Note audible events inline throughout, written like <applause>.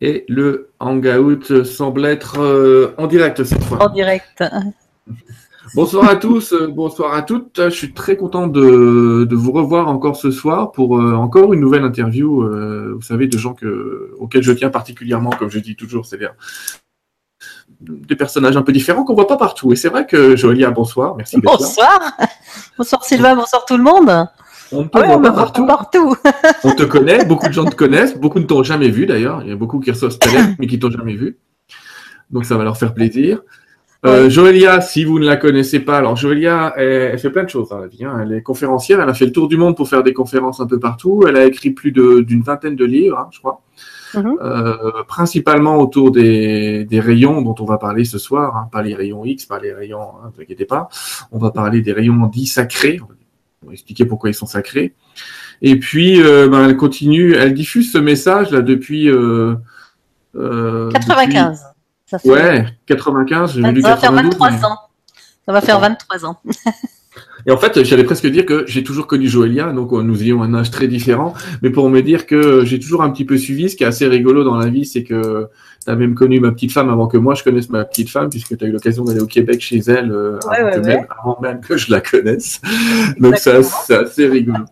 Et le hangout semble être euh, en direct cette fois. En direct. <laughs> Bonsoir à tous, euh, bonsoir à toutes. Je suis très content de, de vous revoir encore ce soir pour euh, encore une nouvelle interview, euh, vous savez, de gens que, auxquels je tiens particulièrement, comme je dis toujours, c'est-à-dire des personnages un peu différents qu'on voit pas partout. Et c'est vrai que Joëlia, bonsoir, merci. Bonsoir. Bonsoir Sylvain, bonsoir tout le monde. On te Ah ouais, on me partout. partout. <laughs> On te connaît, beaucoup de gens te <laughs> connaissent, beaucoup ne t'ont jamais vu d'ailleurs. Il y a beaucoup qui reçoivent ce talent, <laughs> mais qui t'ont jamais vu. Donc ça va leur faire plaisir. Euh, Joëlia, si vous ne la connaissez pas, alors Joëlia, elle, elle fait plein de choses dans la vie. hein. Elle est conférencière, elle a fait le tour du monde pour faire des conférences un peu partout. Elle a écrit plus de- d'une vingtaine de livres, hein, je crois, Mhm. Euh, principalement autour des, des rayons dont on va parler ce soir. hein. Pas les rayons X, pas les rayons, ne vous inquiétez pas. On va parler des rayons dits sacrés. On va expliquer pourquoi ils sont sacrés. Et puis, euh, ben, elle continue, elle diffuse ce message là depuis. Euh, euh, 95. Ça, fait, Ouais, 95, j'ai ça va faire 92. 23 mais- ans. Ça va faire 23 ans. <laughs> Et en fait, j'allais presque dire que j'ai toujours connu Joëlia, donc euh, nous ayons un âge très différent, mais pour me dire que j'ai toujours un petit peu suivi, ce qui est assez rigolo dans la vie, c'est que tu as même connu ma petite femme avant que moi je connaisse ma petite femme, puisque tu as eu l'occasion d'aller au Québec chez elle euh, Ouais, avant, ouais, que ouais. Même, avant même que je la connaisse. <laughs> Donc c'est assez, c'est assez rigolo.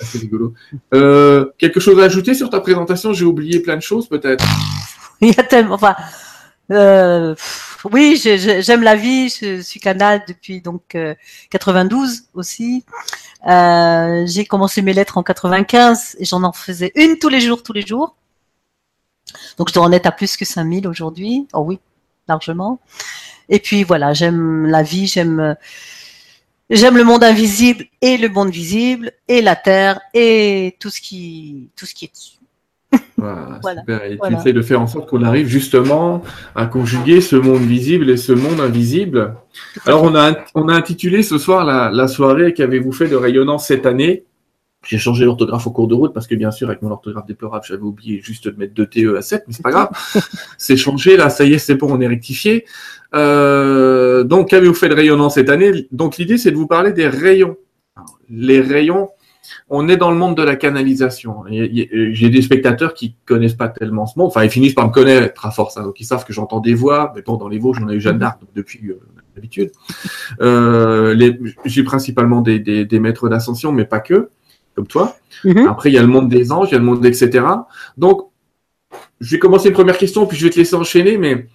Assez rigolo. Euh, quelque chose à ajouter sur ta présentation? J'ai oublié plein de choses peut-être. <laughs> Il y a tellement. Enfin, euh, oui, j'ai- j'ai- j'aime la vie. Je suis canal depuis donc euh, 92 aussi. Euh, j'ai commencé mes lettres en 95 et j'en en faisais une tous les jours, tous les jours. Donc je dois en être à plus que 5000 aujourd'hui. Oh oui, largement. Et puis voilà, j'aime la vie, j'aime euh, j'aime le monde invisible et le monde visible et la terre et tout ce qui tout ce qui est dessus. Voilà, Voilà, super. Et voilà. tu essaies de faire en sorte qu'on arrive justement à conjuguer ce monde visible et ce monde invisible. Alors, on a, on a intitulé ce soir la, la soirée qu'avez-vous fait de rayonnant cette année? J'ai changé l'orthographe au cours de route parce que, bien sûr, avec mon orthographe déplorable, j'avais oublié juste de mettre deux TE à 7, mais c'est pas grave. <laughs> c'est changé, là, ça y est, c'est bon, on est rectifié. Euh, donc, qu'avez-vous fait de rayonnant cette année? Donc, l'idée, c'est de vous parler des rayons. Alors, les rayons, on est dans le monde de la canalisation. J'ai des spectateurs qui connaissent pas tellement ce monde. Enfin, ils finissent par me connaître à force. hein. donc, ils savent que j'entends des voix. Mais bon, dans les Vosges, j'en ai eu Jeanne d'Arc depuis euh, l'habitude. Euh, J'ai principalement des, des, des maîtres d'ascension, mais pas que, comme toi. Mhm. Après, il y a le monde des anges, il y a le monde, etc. Donc, je vais commencer une première question, puis je vais te laisser enchaîner, mais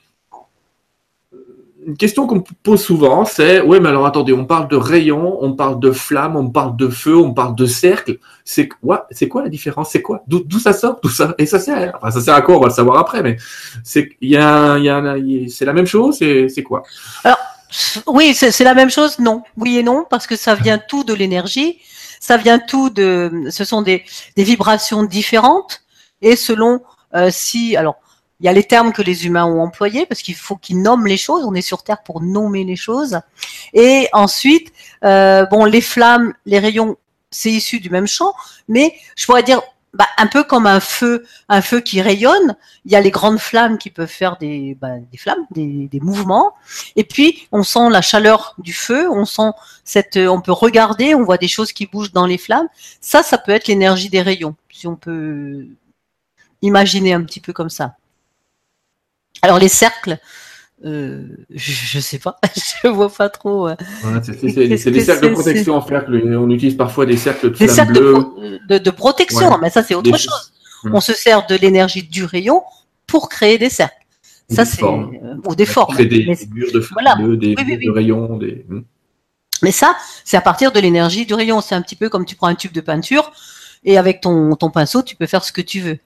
une question qu'on pose souvent, c'est ouais, mais alors attendez, on parle de rayons, on parle de flammes, on parle de feu, on parle de cercle. C'est quoi C'est quoi la différence? C'est quoi? D'où ça sort Tout ça? Et ça sert Enfin, ça sert à quoi? On va le savoir après, mais c'est il y a, y a y a- c'est la même chose. C'est quoi? Oui, c'est c'est la même chose, non. Oui et non, parce que ça vient tout de l'énergie, ça vient tout de, ce sont des, des vibrations différentes, et selon euh, si, alors, il y a les termes que les humains ont employés, parce qu'il faut qu'ils nomment les choses, on est sur Terre pour nommer les choses, et ensuite, euh, bon, les flammes, les rayons, c'est issu du même champ, mais je pourrais dire, bah, un peu comme un feu, un feu qui rayonne, il y a les grandes flammes qui peuvent faire des, bah, des flammes, des, des mouvements, et puis, on sent la chaleur du feu, on sent cette, on peut regarder, on voit des choses qui bougent dans les flammes. Ça, ça peut être l'énergie des rayons, si on peut imaginer un petit peu comme ça. Alors les cercles, euh, je, je sais pas, <laughs> je vois pas trop. euh, C'est des cercles de protection en cercle. On utilise parfois des cercles de Des cercles de, bleues. pro- de, de protection, Ouais. mais ça c'est autre Des- chose. On se sert de l'énergie du rayon pour créer des cercles. Ou Ça des c'est euh, ou des formes. Créer des Mais- figures de Voilà. des Oui, oui, figures oui. de rayons, des. Hmm. Mais ça, c'est à partir de l'énergie du rayon. C'est un petit peu comme tu prends un tube de peinture et avec ton, ton pinceau, tu peux faire ce que tu veux.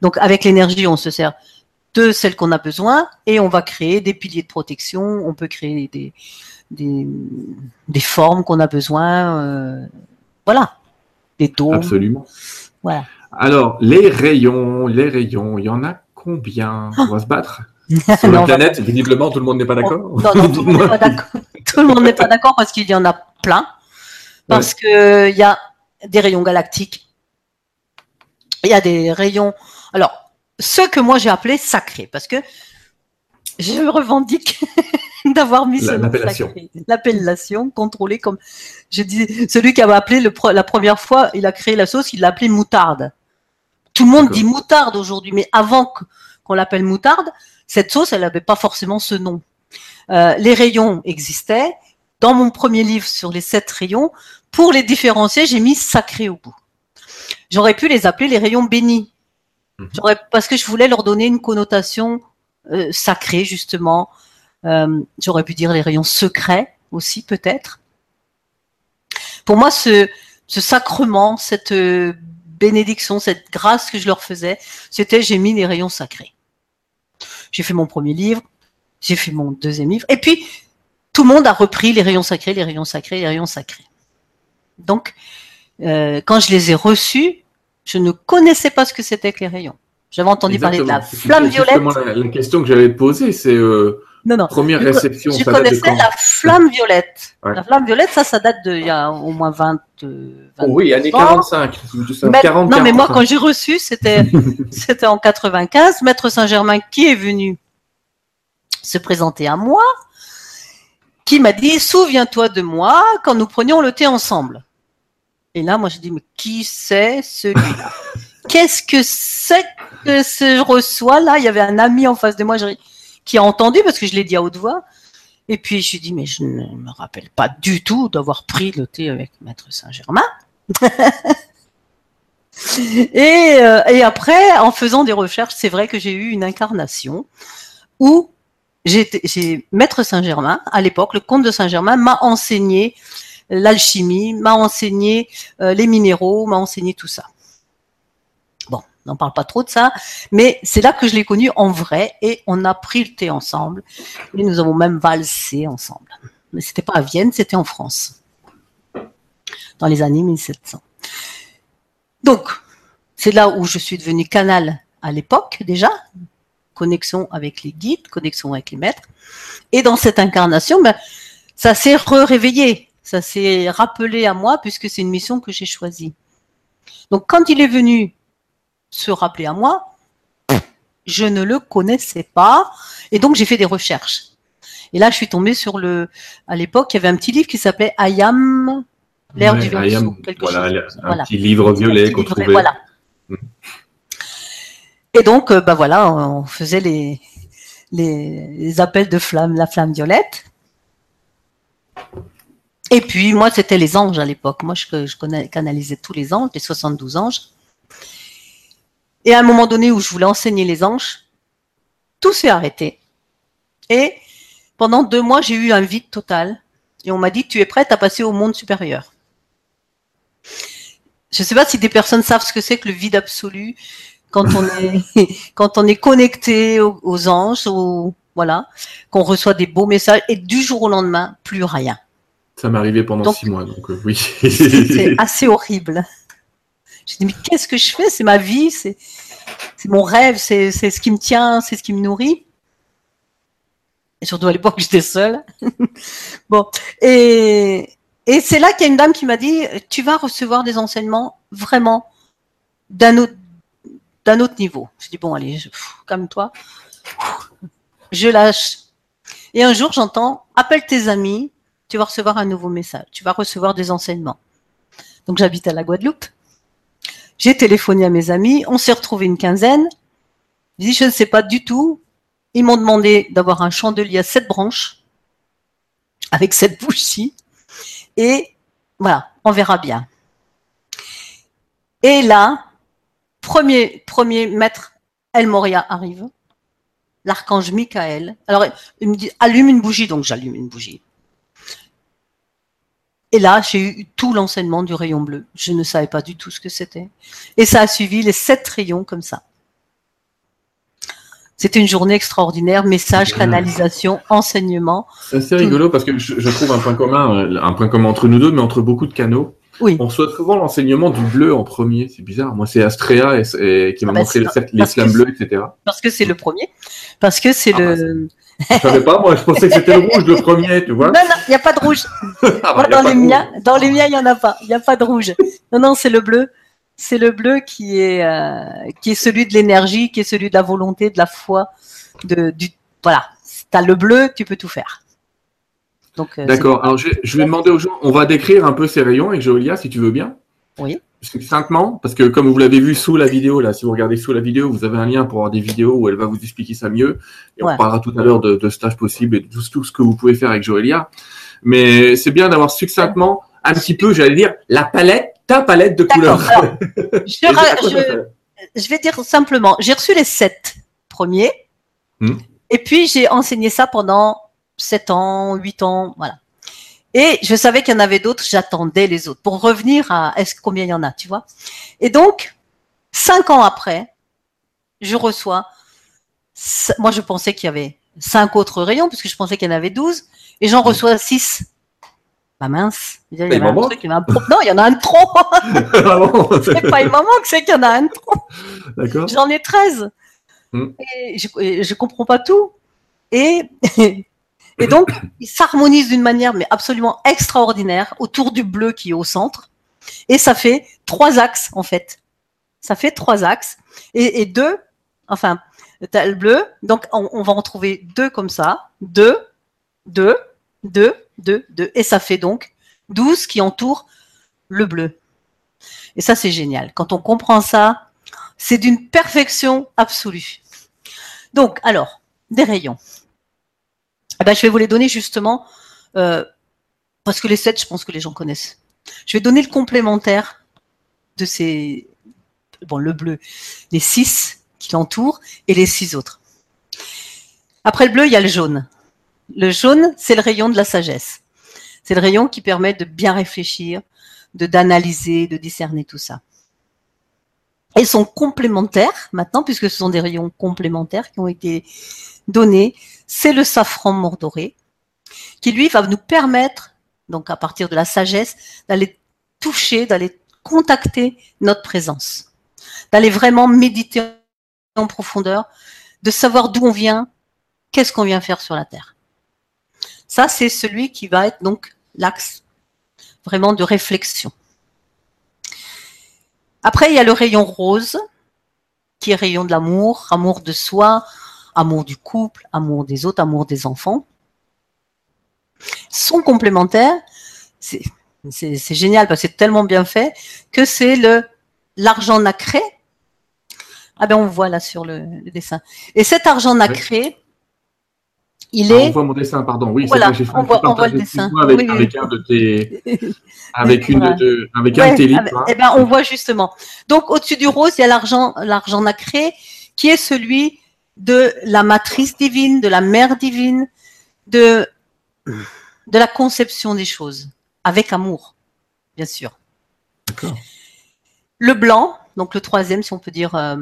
Donc avec l'énergie, on se sert de celle qu'on a besoin et on va créer des piliers de protection. On peut créer des, des, des formes qu'on a besoin. euh, voilà. Des dômes. Absolument. Voilà. Alors, les rayons, les rayons, il y en a combien On va <laughs> se battre <laughs> sur la planète? Visiblement, tout le monde n'est pas d'accord. Non, non, tout le monde n'est pas <laughs> d'accord. Tout le monde n'est pas d'accord parce qu'il y en a plein. Parce que il y a des rayons galactiques. Il y a des rayons. Alors, ceux que moi j'ai appelés sacrés, parce que je me revendique <laughs> d'avoir mis ce l'appellation. sacré. L'appellation contrôlée comme je dis. Celui qui avait appelé le la première fois, il a créé la sauce, il l'a appelé moutarde. Tout le monde dit moutarde aujourd'hui, mais avant qu'on l'appelle moutarde, cette sauce, elle n'avait pas forcément ce nom. Euh, les rayons existaient. Dans mon premier livre sur les sept rayons, pour les différencier, j'ai mis sacré au bout. J'aurais pu les appeler les rayons bénis. Mhm. J'aurais, parce que je voulais leur donner une connotation euh, sacrée, justement. Euh, j'aurais pu dire les rayons secrets aussi, peut-être. Pour moi, ce, ce sacrement, cette euh, bénédiction, cette grâce que je leur faisais, c'était j'ai mis les rayons sacrés. J'ai fait mon premier livre, j'ai fait mon deuxième livre, et puis tout le monde a repris les rayons sacrés, les rayons sacrés, les rayons sacrés. Donc, euh, quand je les ai reçus, je ne connaissais pas ce que c'était que les rayons. J'avais entendu parler de la flamme violette. La, la, question que j'allais poser, c'est euh, non, non. première réception. Je, connaissais la flamme violette. La flamme violette, ça, ça date d'il y a au moins 20. Euh, oh oui, années 45. Mais, non, mais moi, quand j'ai reçu, c'était <laughs> c'était en 95. Maître Saint-Germain qui est venu se présenter à moi, qui m'a dit Souviens-toi de moi quand nous prenions le thé ensemble. Et là, moi, je dis, mais qui c'est celui-là? <laughs> Qu'est-ce que c'est que je reçois là Il y avait un ami en face de moi qui a entendu parce que je l'ai dit à haute voix. Et puis, je lui dis, mais je ne me rappelle pas du tout d'avoir pris le thé avec Maître Saint-Germain. <laughs> et, euh, et après, en faisant des recherches, c'est vrai que j'ai eu une incarnation où j'ai Maître Saint-Germain, à l'époque, le comte de Saint-Germain m'a enseigné l'alchimie, m'a enseigné euh, les minéraux, m'a enseigné tout ça. Bon, on n'en parle pas trop de ça, mais c'est là que je l'ai connu en vrai et on a pris le thé ensemble et nous avons même valsé ensemble. Mais c'était pas à Vienne, c'était en France, dans les années 1700. Donc, c'est là où je suis devenue canal à l'époque déjà, connexion avec les guides, connexion avec les maîtres. Et dans cette incarnation, ben, ça s'est réveillé ça s'est rappelé à moi puisque c'est une mission que j'ai choisie. Donc quand il est venu se rappeler à moi, je ne le connaissais pas et donc j'ai fait des recherches. Et là, je suis tombée sur le. À l'époque, il y avait un petit livre qui s'appelait Ayam, l'air du quelque voilà, chose. Un petit livre violet qu'on trouvait. Voilà. Mm. Et donc, euh, bah voilà, on faisait les, les appels de flamme, la flamme violette. Et puis, moi, c'était les anges à l'époque. Moi, je, je connais, canalisais tous les anges, les 72 anges. Et à un moment donné où je voulais enseigner les anges, tout s'est arrêté. Et pendant deux mois, j'ai eu un vide total. Et on m'a dit, tu es prête à passer au monde supérieur. Je ne sais pas si des personnes savent ce que c'est que le vide absolu quand on est, <laughs> quand on est connecté aux, aux anges, ou voilà, qu'on reçoit des beaux messages et du jour au lendemain, plus rien. Ça m'est arrivé pendant six mois, donc euh, oui. c'est <laughs> assez horrible. J'ai dit, mais qu'est-ce que je fais? C'est ma vie, c'est mon rêve, c'est ce qui me tient, c'est ce qui me nourrit. Et surtout à l'époque, <laughs> j'étais seule. <laughs> bon, et, et c'est là qu'il y a une dame qui m'a dit, tu vas recevoir des enseignements vraiment d'un autre, d'un autre niveau. Je dis, bon, allez, calme-toi. Je lâche. Et un jour, j'entends, appelle tes amis, tu vas recevoir un nouveau message, tu vas recevoir des enseignements. Donc j'habite à la Guadeloupe. J'ai téléphoné à mes amis, on s'est retrouvé une quinzaine. Je ne sais pas du tout. Ils m'ont demandé d'avoir un chandelier à sept branches avec sept <laughs> bougies et voilà, on verra bien. Et là, premier premier maître El Moria arrive, l'archange Michael. Alors il me dit allume une bougie, donc j'allume une bougie. Et là, j'ai eu tout l'enseignement du rayon bleu. Je ne savais pas du tout ce que c'était. Et ça a suivi les sept rayons comme ça. C'était une journée extraordinaire, message, canalisation, enseignement. C'est assez rigolo parce que je, trouve un point commun, un point commun entre nous deux, mais entre beaucoup de canaux. Oui. On reçoit souvent l'enseignement du bleu en premier. C'est bizarre. Moi, c'est Astrea et, qui m'a ah bah montré l'islam bleu, etc. Parce que c'est le premier. Parce que c'est ah le. Bah, je savais pas, moi, je pensais que c'était le rouge le premier, tu vois. Non, non, il n'y a pas de rouge. <laughs> Ah bah, dans, les miens, dans les miens, il n'y en a pas. Il n'y a pas de rouge. Non, non, c'est le bleu. C'est le bleu qui est, euh, qui est celui de l'énergie, qui est celui de la volonté, de la foi, de, du, voilà. Tu as le bleu, tu peux tout faire. Euh, D'accord. Alors, je, vais demander aux gens, on va décrire un peu ces rayons avec Jolia, si tu veux bien. Oui. Succinctement, parce que comme vous l'avez vu sous la vidéo, là, si vous regardez sous la vidéo, vous avez un lien pour avoir des vidéos où elle va vous expliquer ça mieux. Et on parlera tout à l'heure de, de stages possibles et de tout, ce que vous pouvez faire avec Joëlia. Mais c'est bien d'avoir succinctement un petit peu, j'allais dire, la palette, ta palette de couleurs. <laughs> je, je, vais dire simplement, j'ai reçu les sept premiers. Hmm. Et puis, j'ai enseigné ça pendant 7 ans, 8 ans, voilà. Et je savais qu'il y en avait d'autres, j'attendais les autres pour revenir à est-ce combien il y en a, tu vois? Et donc, cinq ans après, je reçois, moi je pensais qu'il y avait cinq autres rayons, puisque je pensais qu'il y en avait 12, et j'en reçois six. Pas mince. Il y avait un truc, il y avait un Non, il y en a un trop. ah <laughs> c'est pas il m'en manque, c'est qu'il y en a un trop. D'accord. J'en ai 13. Hmm. Et je, je comprends pas tout. Et, <laughs> et donc, ils s'harmonisent d'une manière mais absolument extraordinaire autour du bleu qui est au centre. Et ça fait trois axes, en fait. Ça fait trois axes. Et, deux, enfin, as le bleu. Donc, on, on, va en trouver deux comme ça. Deux, deux, deux, deux, deux. Et ça fait donc 12 qui entourent le bleu. Et ça, c'est génial. Quand on comprend ça, c'est d'une perfection absolue. Donc, alors, des rayons. Ben, je vais vous les donner justement euh, parce que les sept, je pense que les gens connaissent. Je vais donner le complémentaire de ces, bon, le bleu, les six qui l'entourent et les six autres. Après le bleu, il y a le jaune. Le jaune, c'est le rayon de la sagesse. C'est le rayon qui permet de bien réfléchir, de d'analyser, de discerner tout ça. Ils sont complémentaires maintenant, puisque ce sont des rayons complémentaires qui ont été donnés. C'est le safran mordoré, qui lui va nous permettre, donc à partir de la sagesse, d'aller toucher, d'aller contacter notre présence, d'aller vraiment méditer en profondeur, de savoir d'où on vient, qu'est-ce qu'on vient faire sur la terre. Ça, c'est celui qui va être donc l'axe vraiment de réflexion. Après, il y a le rayon rose, qui est rayon de l'amour, amour de soi, amour du couple, amour des autres, amour des enfants. Son complémentaire, c'est génial parce que c'est tellement bien fait que c'est le l'argent nacré. Ah ben on voit là sur le, dessin. Et cet argent nacré, il ah, est. on voit mon dessin, pardon. Oui, voilà, fait on, voit, on voit le dessin. Avec, avec un de tes, <laughs> avec une de, avec un de tes livres. Eh ben, on voit justement. Donc, au-dessus du rose, il y a l'argent, l'argent nacré, qui est celui de la matrice divine, de la mère divine, de, de la conception des choses, avec amour, bien sûr. Le blanc, donc le troisième, si on peut dire, euh,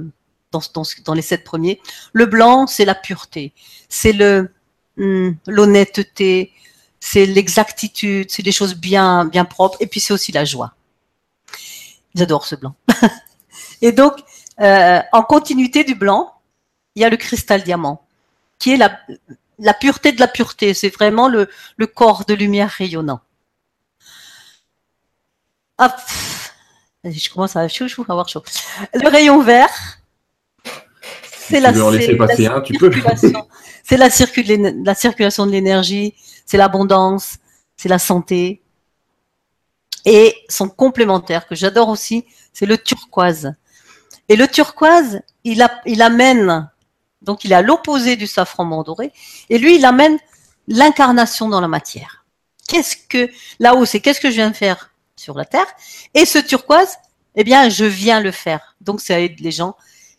dans, dans, dans les sept premiers, le blanc, c'est la pureté, c'est le, Hmm, l'honnêteté, c'est l'exactitude, c'est des choses bien, bien propres, et puis c'est aussi la joie. J'adore ce blanc. <laughs> et donc, euh, en continuité du blanc, il y a le cristal diamant, qui est la, la pureté de la pureté. C'est vraiment le, le corps de lumière rayonnant. Hop. Je commence à avoir chaud. Le rayon vert, c'est la, C'est la, circulation de l'énergie, c'est l'abondance, c'est la santé. Et son complémentaire que j'adore aussi, c'est le turquoise. Et le turquoise, il, il amène, donc il est à l'opposé du safran doré, et lui, il amène l'incarnation dans la matière. Qu'est-ce que, là-haut, c'est qu'est-ce que je viens de faire sur la Terre, et ce turquoise, eh bien, je viens le faire. Donc, ça aide les gens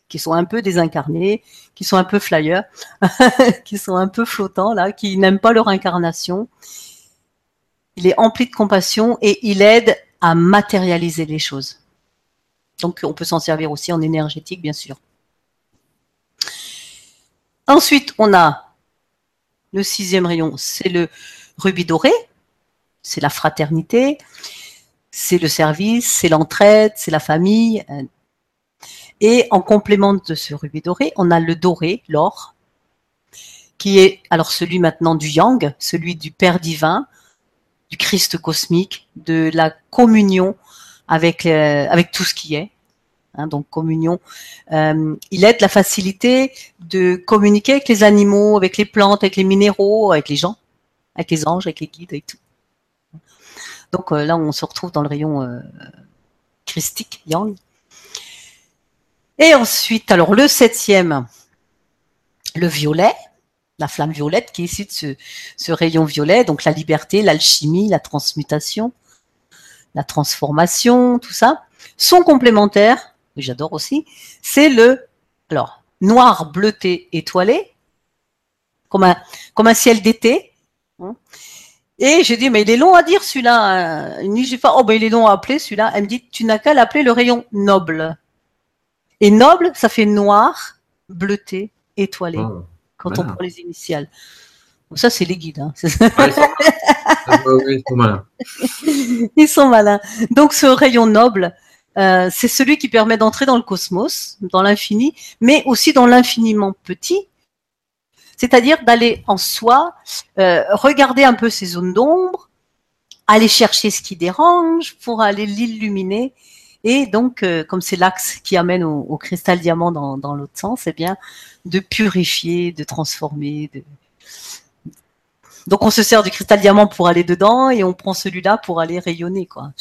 qui sont un peu désincarnés, qui sont un peu flyers, <laughs> qui sont un peu flottants là, qui n'aiment pas leur incarnation. Il est empli de compassion et il aide à matérialiser les choses. Donc on peut s'en servir aussi en énergétique, bien sûr. Ensuite, on a le sixième rayon, c'est le rubis doré, c'est la fraternité, c'est le service, c'est l'entraide, c'est la famille, et en complément de ce rubis doré, on a le doré, l'or, qui est alors celui maintenant du yang, celui du Père divin, du Christ cosmique, de la communion avec euh, avec tout ce qui est. Hein, donc communion. Euh, il aide la facilité de communiquer avec les animaux, avec les plantes, avec les minéraux, avec les gens, avec les anges, avec les guides, et tout. Donc euh, là, on se retrouve dans le rayon christique, yang. Et ensuite, alors le septième, le violet, la flamme violette qui est issue de ce rayon violet, donc la liberté, l'alchimie, la transmutation, la transformation, tout ça, sont complémentaires, que j'adore aussi, c'est le alors noir bleuté étoilé, comme un, comme un ciel d'été. hein. Et j'ai dit, mais il est long à dire celui-là. Une nuit, j'ai fait, oh ben il est long à appeler celui-là. Elle me dit, tu n'as qu'à l'appeler le rayon noble. Et noble, ça fait noir, bleuté, étoilé, Ah, quand on prend les initiales. Ça, c'est les guides. hein. ouais, ils sont- Ah, ils sont malins. <laughs> Ils sont malins. Donc ce rayon noble, euh, c'est celui qui permet d'entrer dans le cosmos, dans l'infini, mais aussi dans l'infiniment petit. C'est-à-dire d'aller en soi, euh, regarder un peu ces zones d'ombre, aller chercher ce qui dérange pour aller l'illuminer. Et donc, euh, comme c'est l'axe qui amène au, cristal diamant dans, l'autre sens, c'est bien de purifier, de transformer. Donc, on se sert du cristal diamant pour aller dedans et on prend celui-là pour aller rayonner. quoi.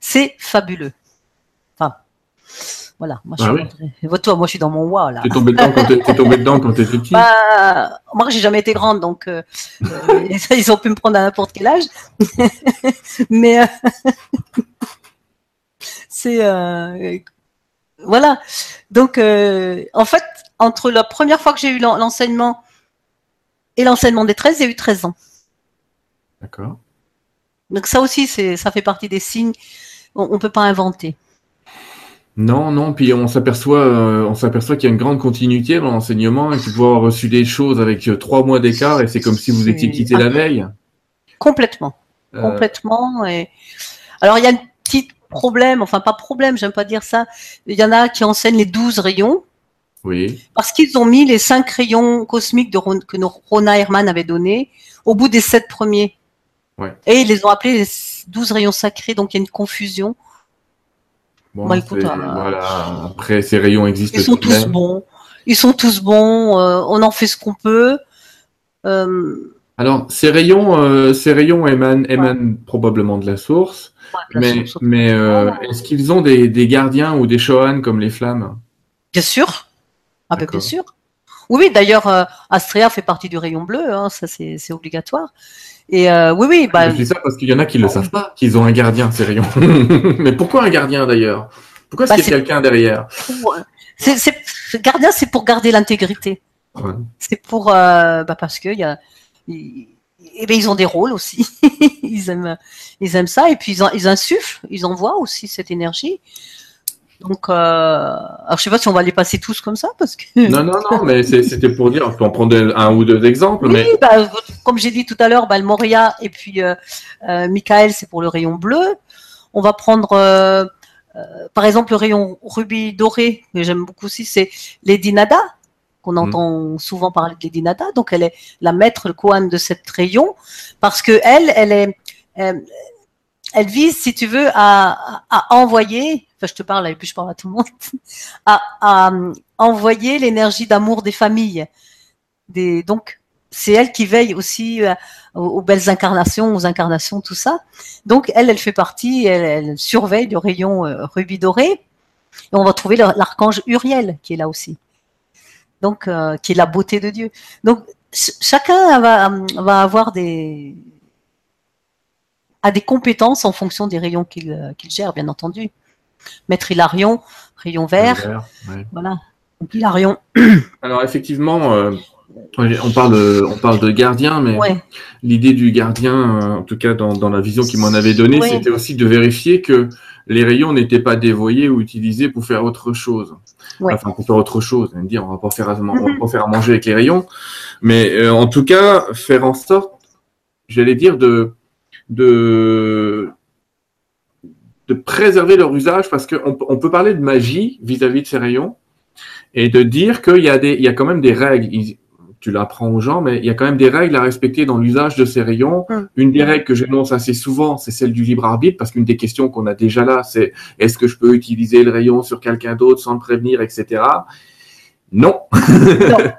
C'est fabuleux. Voilà. Moi, je Ah suis oui. rentrée- Et toi, moi, je suis dans mon wa là. T'es tombé dedans quand t'es dedans quand t'étais petit. Bah, moi, j'ai jamais été grande, donc euh, euh, <laughs> ils ont pu me prendre à n'importe quel âge. <laughs> Mais euh, <laughs> c'est euh, voilà. Donc, en fait, entre la première fois que j'ai eu l'en- l'enseignement et l'enseignement des 13, il y a eu 13 ans. D'accord. Donc ça aussi, c'est ça fait partie des signes. On, on peut pas inventer. Non, non, puis on s'aperçoit, euh, on s'aperçoit qu'il y a une grande continuité dans l'enseignement et que vous avoir reçu des choses avec euh, trois mois d'écart et c'est comme si vous étiez quitté la veille. Complètement. Euh, complètement. Et alors il y a un petit problème, enfin pas problème, j'aime pas dire ça. Il y en a qui enseignent les 12 rayons oui. parce qu'ils ont mis les cinq rayons cosmiques de Ron- que Rona Herman avait donné au bout des sept premiers. Ouais. Et ils les ont appelés les 12 rayons sacrés, donc il y a une confusion. Bon, Bah, écoute, euh, voilà. Après, ces rayons existent Ils sont tous même. bons. Ils sont tous bons. euh, on en fait ce qu'on peut. Euh, Alors, ces rayons, ces rayons émanent, émanent probablement de la source, la mais, source- mais est-ce qu'ils ont des, des gardiens ou des Shohan comme les flammes? Bien sûr. Ah ben, bien sûr. Oui, d'ailleurs, Astrea fait partie du rayon bleu, hein, ça c'est obligatoire. Et euh, oui, oui, bah, Je dis ça parce qu'il y en a qui le savent pas, qu'ils ont un gardien, ces rayons. <laughs> mais pourquoi un gardien d'ailleurs? Pourquoi est-ce Bah, qu'il y a quelqu'un derrière? pour- c'est, c'est, ce gardien, c'est pour garder l'intégrité. Ouais. C'est pour, euh, bah, parce que y a, eh ben, ils ont des rôles aussi. <laughs> ils aiment, ils aiment ça et puis ils, en- ils insufflent, ils envoient aussi cette énergie. Donc, euh, alors je sais pas si on va les passer tous comme ça parce que. Non, non, non, <laughs> mais c'était pour dire, on peut en prendre un ou deux exemples, Oui, mais bah, comme j'ai dit tout à l'heure, bah, le Moria et puis euh, euh, Michael, c'est pour le rayon bleu. On va prendre, euh, euh, par exemple, le rayon rubis doré, que j'aime beaucoup aussi, c'est Lady Nada, qu'on Mhm. entend souvent parler de Lady Nada. Donc, elle est la maître, le Kohan de cette rayon, parce que elle, elle est, elle vise, si tu veux, à à envoyer, enfin, je te parle et puis je parle à tout le monde, <laughs> à, euh, envoyer l'énergie d'amour des familles. Donc, c'est elle qui veille aussi euh, aux, belles incarnations, aux incarnations, tout ça. Donc, elle, elle fait partie, elle, surveille le rayon euh, rubis doré. Et on va trouver l'archange Uriel qui est là aussi. Donc, qui est la beauté de Dieu. Donc, ch- chacun va, avoir des, a des compétences en fonction des rayons qu'il gère, bien entendu. Maître Hilarion, rayon vert, ouais. voilà. Donc, Hilarion, <clears throat> Alors effectivement, euh, on parle, on parle de gardien, mais ouais, l'idée du gardien, euh, en tout cas dans, dans la vision qu'il m'en avait donnée, c'était aussi de vérifier que les rayons n'étaient pas dévoyés ou utilisés pour faire autre chose. Ouais. Enfin, pour faire autre chose. On va me dire, on va pas faire à, on va Mhm. pas faire à manger avec les rayons. Mais euh, en tout cas, faire en sorte, j'allais dire, de, de, de préserver leur usage parce qu'on peut- on peut parler de magie vis-à-vis de ces rayons et de dire qu'il y a des, il y a quand même des règles. Ils- tu l'apprends aux gens, mais il y a quand même des règles à respecter dans l'usage de ces rayons. Mm. Une des règles que j'énonce assez souvent, c'est celle du libre arbitre, parce qu'une des questions qu'on a déjà là, c'est est-ce que je peux utiliser le rayon sur quelqu'un d'autre sans le prévenir, etc. Non. <laughs> Je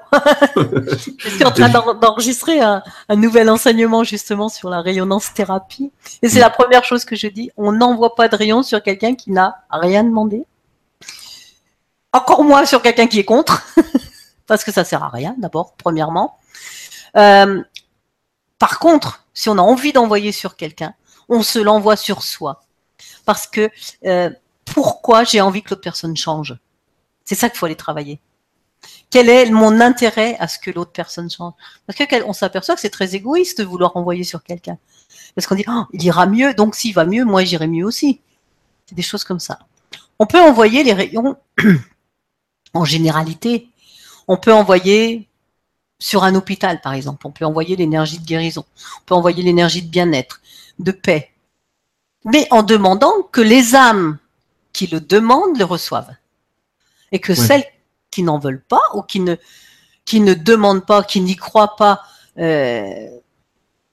suis en train d'enregistrer un, nouvel enseignement justement sur la rayonnance thérapie. Et c'est la première chose que je dis. On n'envoie pas de rayon sur quelqu'un qui n'a rien demandé. Encore moins sur quelqu'un qui est contre. <laughs> Parce que ça sert à rien, d'abord, premièrement. Euh, par contre, si on a envie d'envoyer sur quelqu'un, on se l'envoie sur soi. Parce que euh, pourquoi j'ai envie que l'autre personne change? C'est ça qu'il faut aller travailler. Quel est mon intérêt à ce que l'autre personne change Parce qu'on s'aperçoit que c'est très égoïste de vouloir envoyer sur quelqu'un. Parce qu'on dit, oh, il ira mieux, donc s'il va mieux, moi j'irai mieux aussi. C'est des choses comme ça. On peut envoyer les rayons <clears throat> en généralité. On peut envoyer sur un hôpital, par exemple. On peut envoyer l'énergie de guérison. On peut envoyer l'énergie de bien-être, de paix. Mais en demandant que les âmes qui le demandent le reçoivent. Et que celles qui n'en veulent pas ou qui ne, qui ne demandent pas, qui n'y croient pas, euh,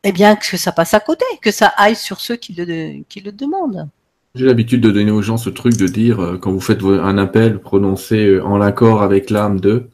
eh bien, que ça passe à côté, que ça aille sur ceux qui le, qui le demandent. J'ai l'habitude de donner aux gens ce truc de dire, euh, quand vous faites un appel, prononcé euh, en l'accord avec l'âme de,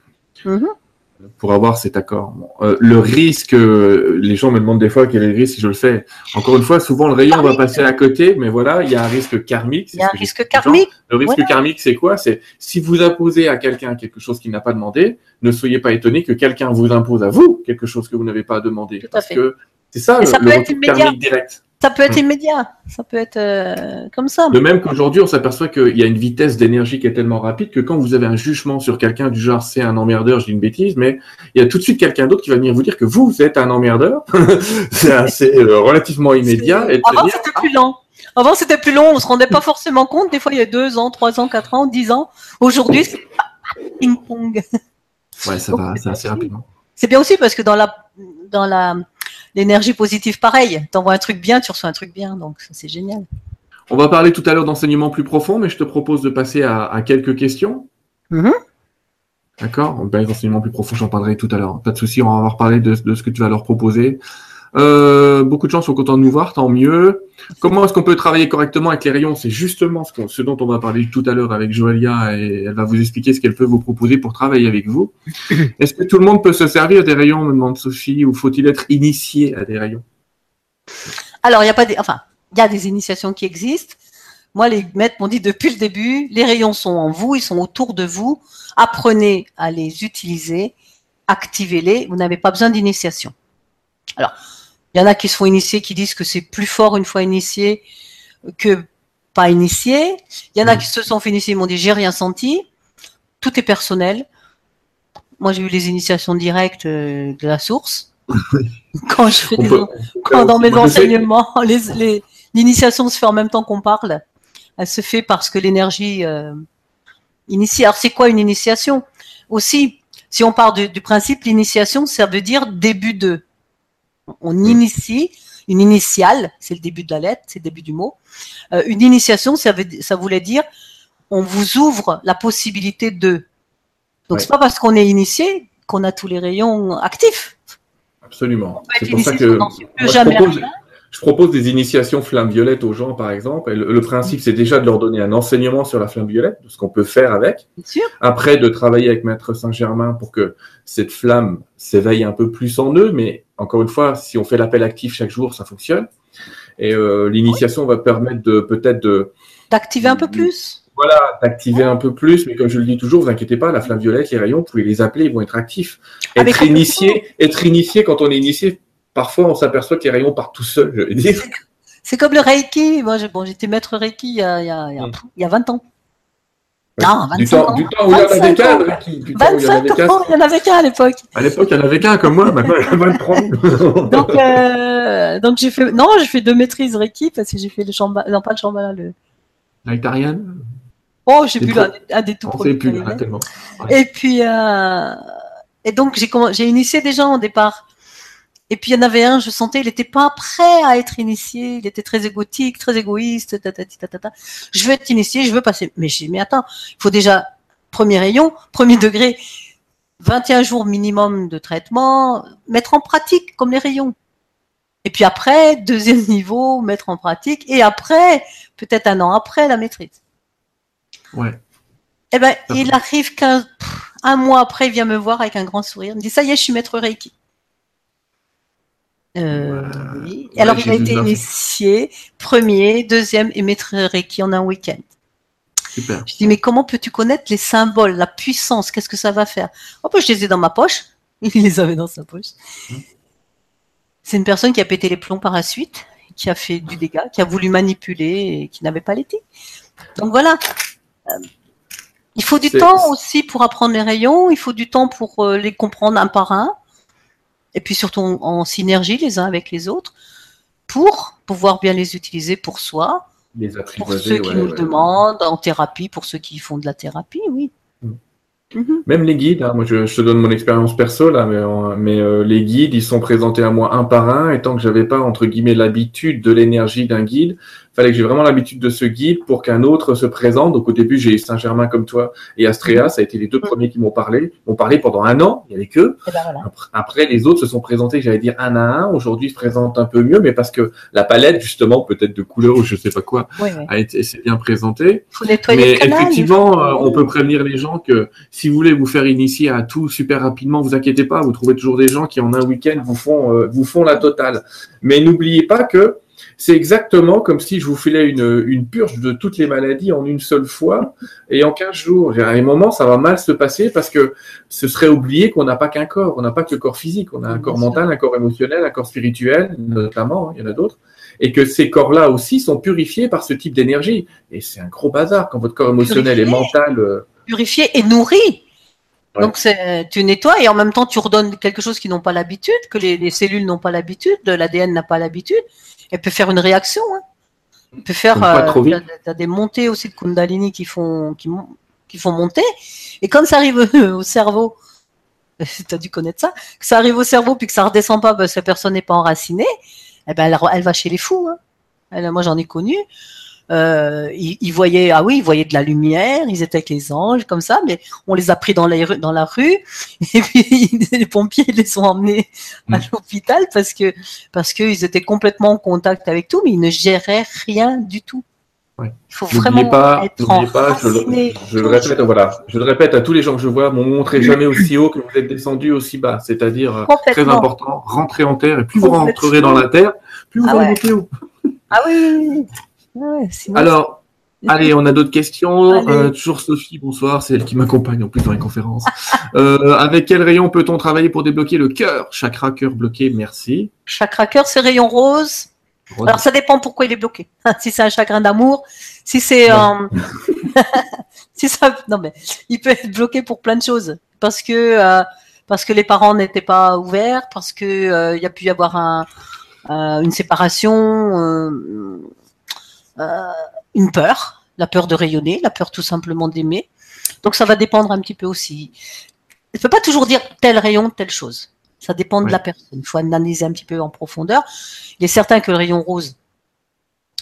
pour avoir cet accord. Euh, le risque, euh, les gens me demandent des fois quel est le risque si je le fais. Encore une fois, souvent le rayon va passer à côté, mais voilà, il y a un risque karmique. Il y a un risque karmique. Le risque karmique, c'est quoi? C'est si vous imposez à quelqu'un quelque chose qu'il n'a pas demandé, ne soyez pas étonné que quelqu'un vous impose à vous quelque chose que vous n'avez pas demandé. parce que c'est ça, le, le karmique direct. Ça peut être immédiat, ça peut être euh, comme ça. De même qu'aujourd'hui, on s'aperçoit qu'il y a une vitesse d'énergie qui est tellement rapide que quand vous avez un jugement sur quelqu'un du genre c'est un emmerdeur, je dis une bêtise, mais il y a tout de suite quelqu'un d'autre qui va venir vous dire que vous êtes un emmerdeur. <laughs> c'est assez euh, relativement immédiat. Avant, c'était plus lent. Avant, c'était plus long, on se rendait pas forcément compte. Des fois, il y a deux ans, trois ans, quatre ans, dix ans. Aujourd'hui, c'est ping-pong. Ouais, ça va, c'est assez rapidement. C'est bien aussi parce que dans la, dans la, l'énergie positive, pareil. T'envoies un truc bien, tu reçois un truc bien, donc c'est génial. On va parler tout à l'heure d'enseignement plus profond, mais je te propose de passer à, quelques questions. Mm-hmm. D'accord? Ben, L'enseignement plus profond, j'en parlerai tout à l'heure. Pas de souci, on va reparler de, de, ce que tu vas leur proposer. Euh, beaucoup de gens sont contents de nous voir, tant mieux. Comment est-ce qu'on peut travailler correctement avec les rayons? C'est justement ce, ce, dont on va parler tout à l'heure avec Joëlia et elle va vous expliquer ce qu'elle peut vous proposer pour travailler avec vous. <coughs> Est-ce que tout le monde peut se servir des rayons, me demande Sophie, ou faut-il être initié à des rayons? Alors, il y a pas des, enfin, il y a des initiations qui existent. Moi, les maîtres m'ont dit depuis le début, les rayons sont en vous, ils sont autour de vous. Apprenez à les utiliser, activez-les. Vous n'avez pas besoin d'initiation. Alors, il y en a qui se font initier, qui disent que c'est plus fort une fois initié que pas initié. Il y en a mm. qui se sont fait initier, ils m'ont dit j'ai rien senti. Tout est personnel. Moi, j'ai eu les initiations directes euh, de la source. <laughs> quand je fais des, quand dans mes enseignements, <laughs> l'initiation se fait en même temps qu'on parle. Elle se fait parce que l'énergie euh, initie. Alors, c'est quoi une initiation? Aussi, si on part du, du principe, l'initiation, ça veut dire début de. On initie une initiale, c'est le début de la lettre, c'est le début du mot. Euh, une initiation, ça, veut, ça voulait dire on vous ouvre la possibilité de. Donc c'est pas parce qu'on est initié qu'on a tous les rayons actifs. Absolument. C'est pour ça que je propose des initiations flamme violette aux gens, par exemple. le, principe, c'est déjà de leur donner un enseignement sur la flamme violette, de ce qu'on peut faire avec. Après, de travailler avec Maître Saint-Germain pour que cette flamme s'éveille un peu plus en eux. Mais encore une fois, si on fait l'appel actif chaque jour, ça fonctionne. Et euh, l'initiation va permettre de peut-être de d'activer un peu plus. Voilà, d'activer un peu plus, mais comme je le dis toujours, vous inquiétez pas, la flamme violette, les rayons, vous pouvez les appeler, ils vont être actifs. Être initié, être initié quand on est initié, parfois on s'aperçoit que les rayons partent tout seuls, je vais dire. C'est comme le Reiki. Moi, bon, j'étais maître Reiki il y, a, il, y a, il, y a, 20 ans. Non, 25 du temps, ans. Du temps où il y en avait qu'un, Reiki. 25 ans, il y en avait qu'un à l'époque. À l'époque, il y en avait qu'un comme moi, maintenant il y en a 23. donc, euh, donc j'ai fait, non, j'ai fait deux maîtrises Reiki parce que j'ai fait le Shambhala, non, pas le Shambhala, le. L'Aitarian Oh, j'ai plus un, des tout premiers. plus, tellement. Et puis, euh, et donc, j'ai initié des gens au départ. Et puis il y en avait un, je sentais, il n'était pas prêt à être initié, il était très égotique, très égoïste, Je veux être initié, je veux passer. Mais je dis, mais attends, il faut déjà, premier rayon, premier degré, 21 jours minimum de traitement, mettre en pratique comme les rayons. Et puis après, deuxième <laughs> niveau, mettre en pratique. Et après, peut-être un an après, la maîtrise. Ouais. Eh ben, il arrive qu'un, Un mois après, il vient me voir avec un grand sourire. Il me dit Ça y est, je suis maître Reiki. Euh, oui. Alors, il a été initié premier, deuxième et maître Reiki en un week-end. Super. Je dis, mais comment peux-tu connaître les symboles, la puissance? Qu'est-ce que ça va faire? Oh, bah, je les ai dans ma poche. <laughs> Il les avait dans sa poche. Mmh. C'est une personne qui a pété les plombs par la suite, qui a fait du dégât, qui a voulu manipuler et qui n'avait pas l'été. Donc voilà. Euh, il faut du temps aussi pour apprendre les rayons, il faut du temps pour euh, les comprendre un par un, et puis surtout en, synergie les uns avec les autres, pour pouvoir bien les utiliser pour soi, pour ceux qui nous le demandent, en thérapie, pour ceux qui font de la thérapie, oui. Mhm. Même les guides, hein, moi je, te donne mon expérience perso là, mais, mais euh, les guides, ils sont présentés à moi un par un, et tant que j'avais pas entre guillemets l'habitude de l'énergie d'un guide, fallait que j'ai vraiment l'habitude de ce guide pour qu'un autre se présente. Donc au début, j'ai Saint-Germain comme toi et Astrea, ça a été les deux premiers qui m'ont parlé. Ils m'ont parlé pendant un an, il y avait que. Ben après, les autres se sont présentés, j'allais dire un à un. Aujourd'hui, ils se présentent un peu mieux, mais parce que la palette, justement, peut-être de couleurs ou je sais pas quoi, a été s'est bien présentée. mais effectivement, euh, on peut prévenir les gens que si vous voulez vous faire initier à tout super rapidement, vous inquiétez pas, vous trouvez toujours des gens qui en un week-end vous font euh, vous font la totale. Mais n'oubliez pas que c'est exactement comme si je vous filais une, une, purge de toutes les maladies en une seule fois et en 15 jours. À un moment, ça va mal se passer parce que ce serait oublié qu'on n'a pas qu'un corps, on n'a pas que le corps physique, on a un corps mental, un corps émotionnel, un corps spirituel, notamment, hein, il y en a d'autres. Et que ces corps-là aussi sont purifiés par ce type d'énergie. Et c'est un gros bazar quand votre corps émotionnel et mental. Euh, purifié et nourri. Donc tu nettoies et en même temps tu redonnes quelque chose qu'ils n'ont pas l'habitude, que les, les cellules n'ont pas l'habitude, l'ADN n'a pas l'habitude elle peut faire une réaction. Hein. Elle peut faire. Euh, as des montées aussi de Kundalini qui font, qui, qui font monter. Et quand ça arrive <laughs> au cerveau, <laughs> tu as dû connaître ça, que ça arrive au cerveau puis que ça redescend pas parce que la personne n'est pas enracinée, eh ben elle, elle, va chez les fous. Hein. Elle, moi j'en ai connu euh, ils, voyaient, ah oui, ils voyaient de la lumière, ils étaient avec les anges, comme ça, mais on les a pris dans la, dans la rue, <laughs> et puis <laughs> les pompiers les ont emmenés à mm. l'hôpital parce que parce qu'ils étaient complètement en contact avec tout, mais ils ne géraient rien du tout. Il faut vraiment pas, être pas, je, le, répète, voilà, je le répète à tous les gens que je vois, ne montrez jamais aussi haut que vous êtes descendu aussi bas. C'est-à-dire euh, très important, rentrer en terre et plus vous rentrerez dans la terre, plus vous ah allez haut. Ah oui. Alors, <laughs> allez, on a d'autres questions. Euh, toujours Sophie, bonsoir, c'est elle qui m'accompagne en plus dans les conférences. <laughs> Euh, avec quel rayon peut-on travailler pour débloquer le cœur? Chakra cœur bloqué, merci. Chakra cœur, c'est rayon rose. Alors ça dépend pourquoi il est bloqué. <laughs> si c'est un chagrin d'amour, si c'est euh, si ça non mais il peut être bloqué pour plein de choses parce que parce que les parents n'étaient pas ouverts, parce que il y a pu y avoir un, une séparation euh, une peur, la peur de rayonner, la peur tout simplement d'aimer. Donc ça va dépendre un petit peu aussi. Je ne peut pas toujours dire tel rayon, telle chose. Ça dépend de la personne. Il faut analyser un petit peu en profondeur. Il est certain que le rayon rose,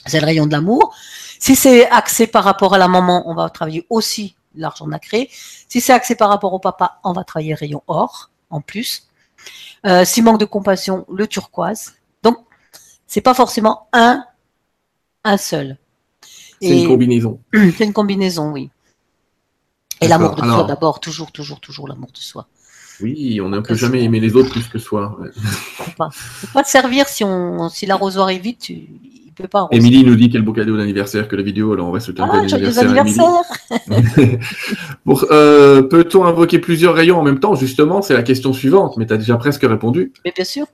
c'est le rayon de l'amour. Si c'est axé par rapport à la maman, on va travailler aussi l'argent nacré. Si c'est axé par rapport au papa, on va travailler le rayon or en plus. Euh, S'il manque de compassion, le turquoise. Donc, c'est pas forcément un un seul. C'est une combinaison. <clears throat> C'est une combinaison, oui. Et l'amour de soi d'abord, toujours, toujours, toujours l'amour de soi. Oui, on ne peut jamais aimer les autres plus que soi. Ouais. ne pas. pas te servir si, on, si l'arrosoir est vide, tu, il peut pas. Émilie nous dit quel beau cadeau d'anniversaire que la vidéo, alors on va souhaiter un ah, anniversaire. <laughs> euh, Peut-on invoquer plusieurs rayons en même temps? Justement, c'est la question suivante, mais tu as déjà presque répondu. Mais bien sûr.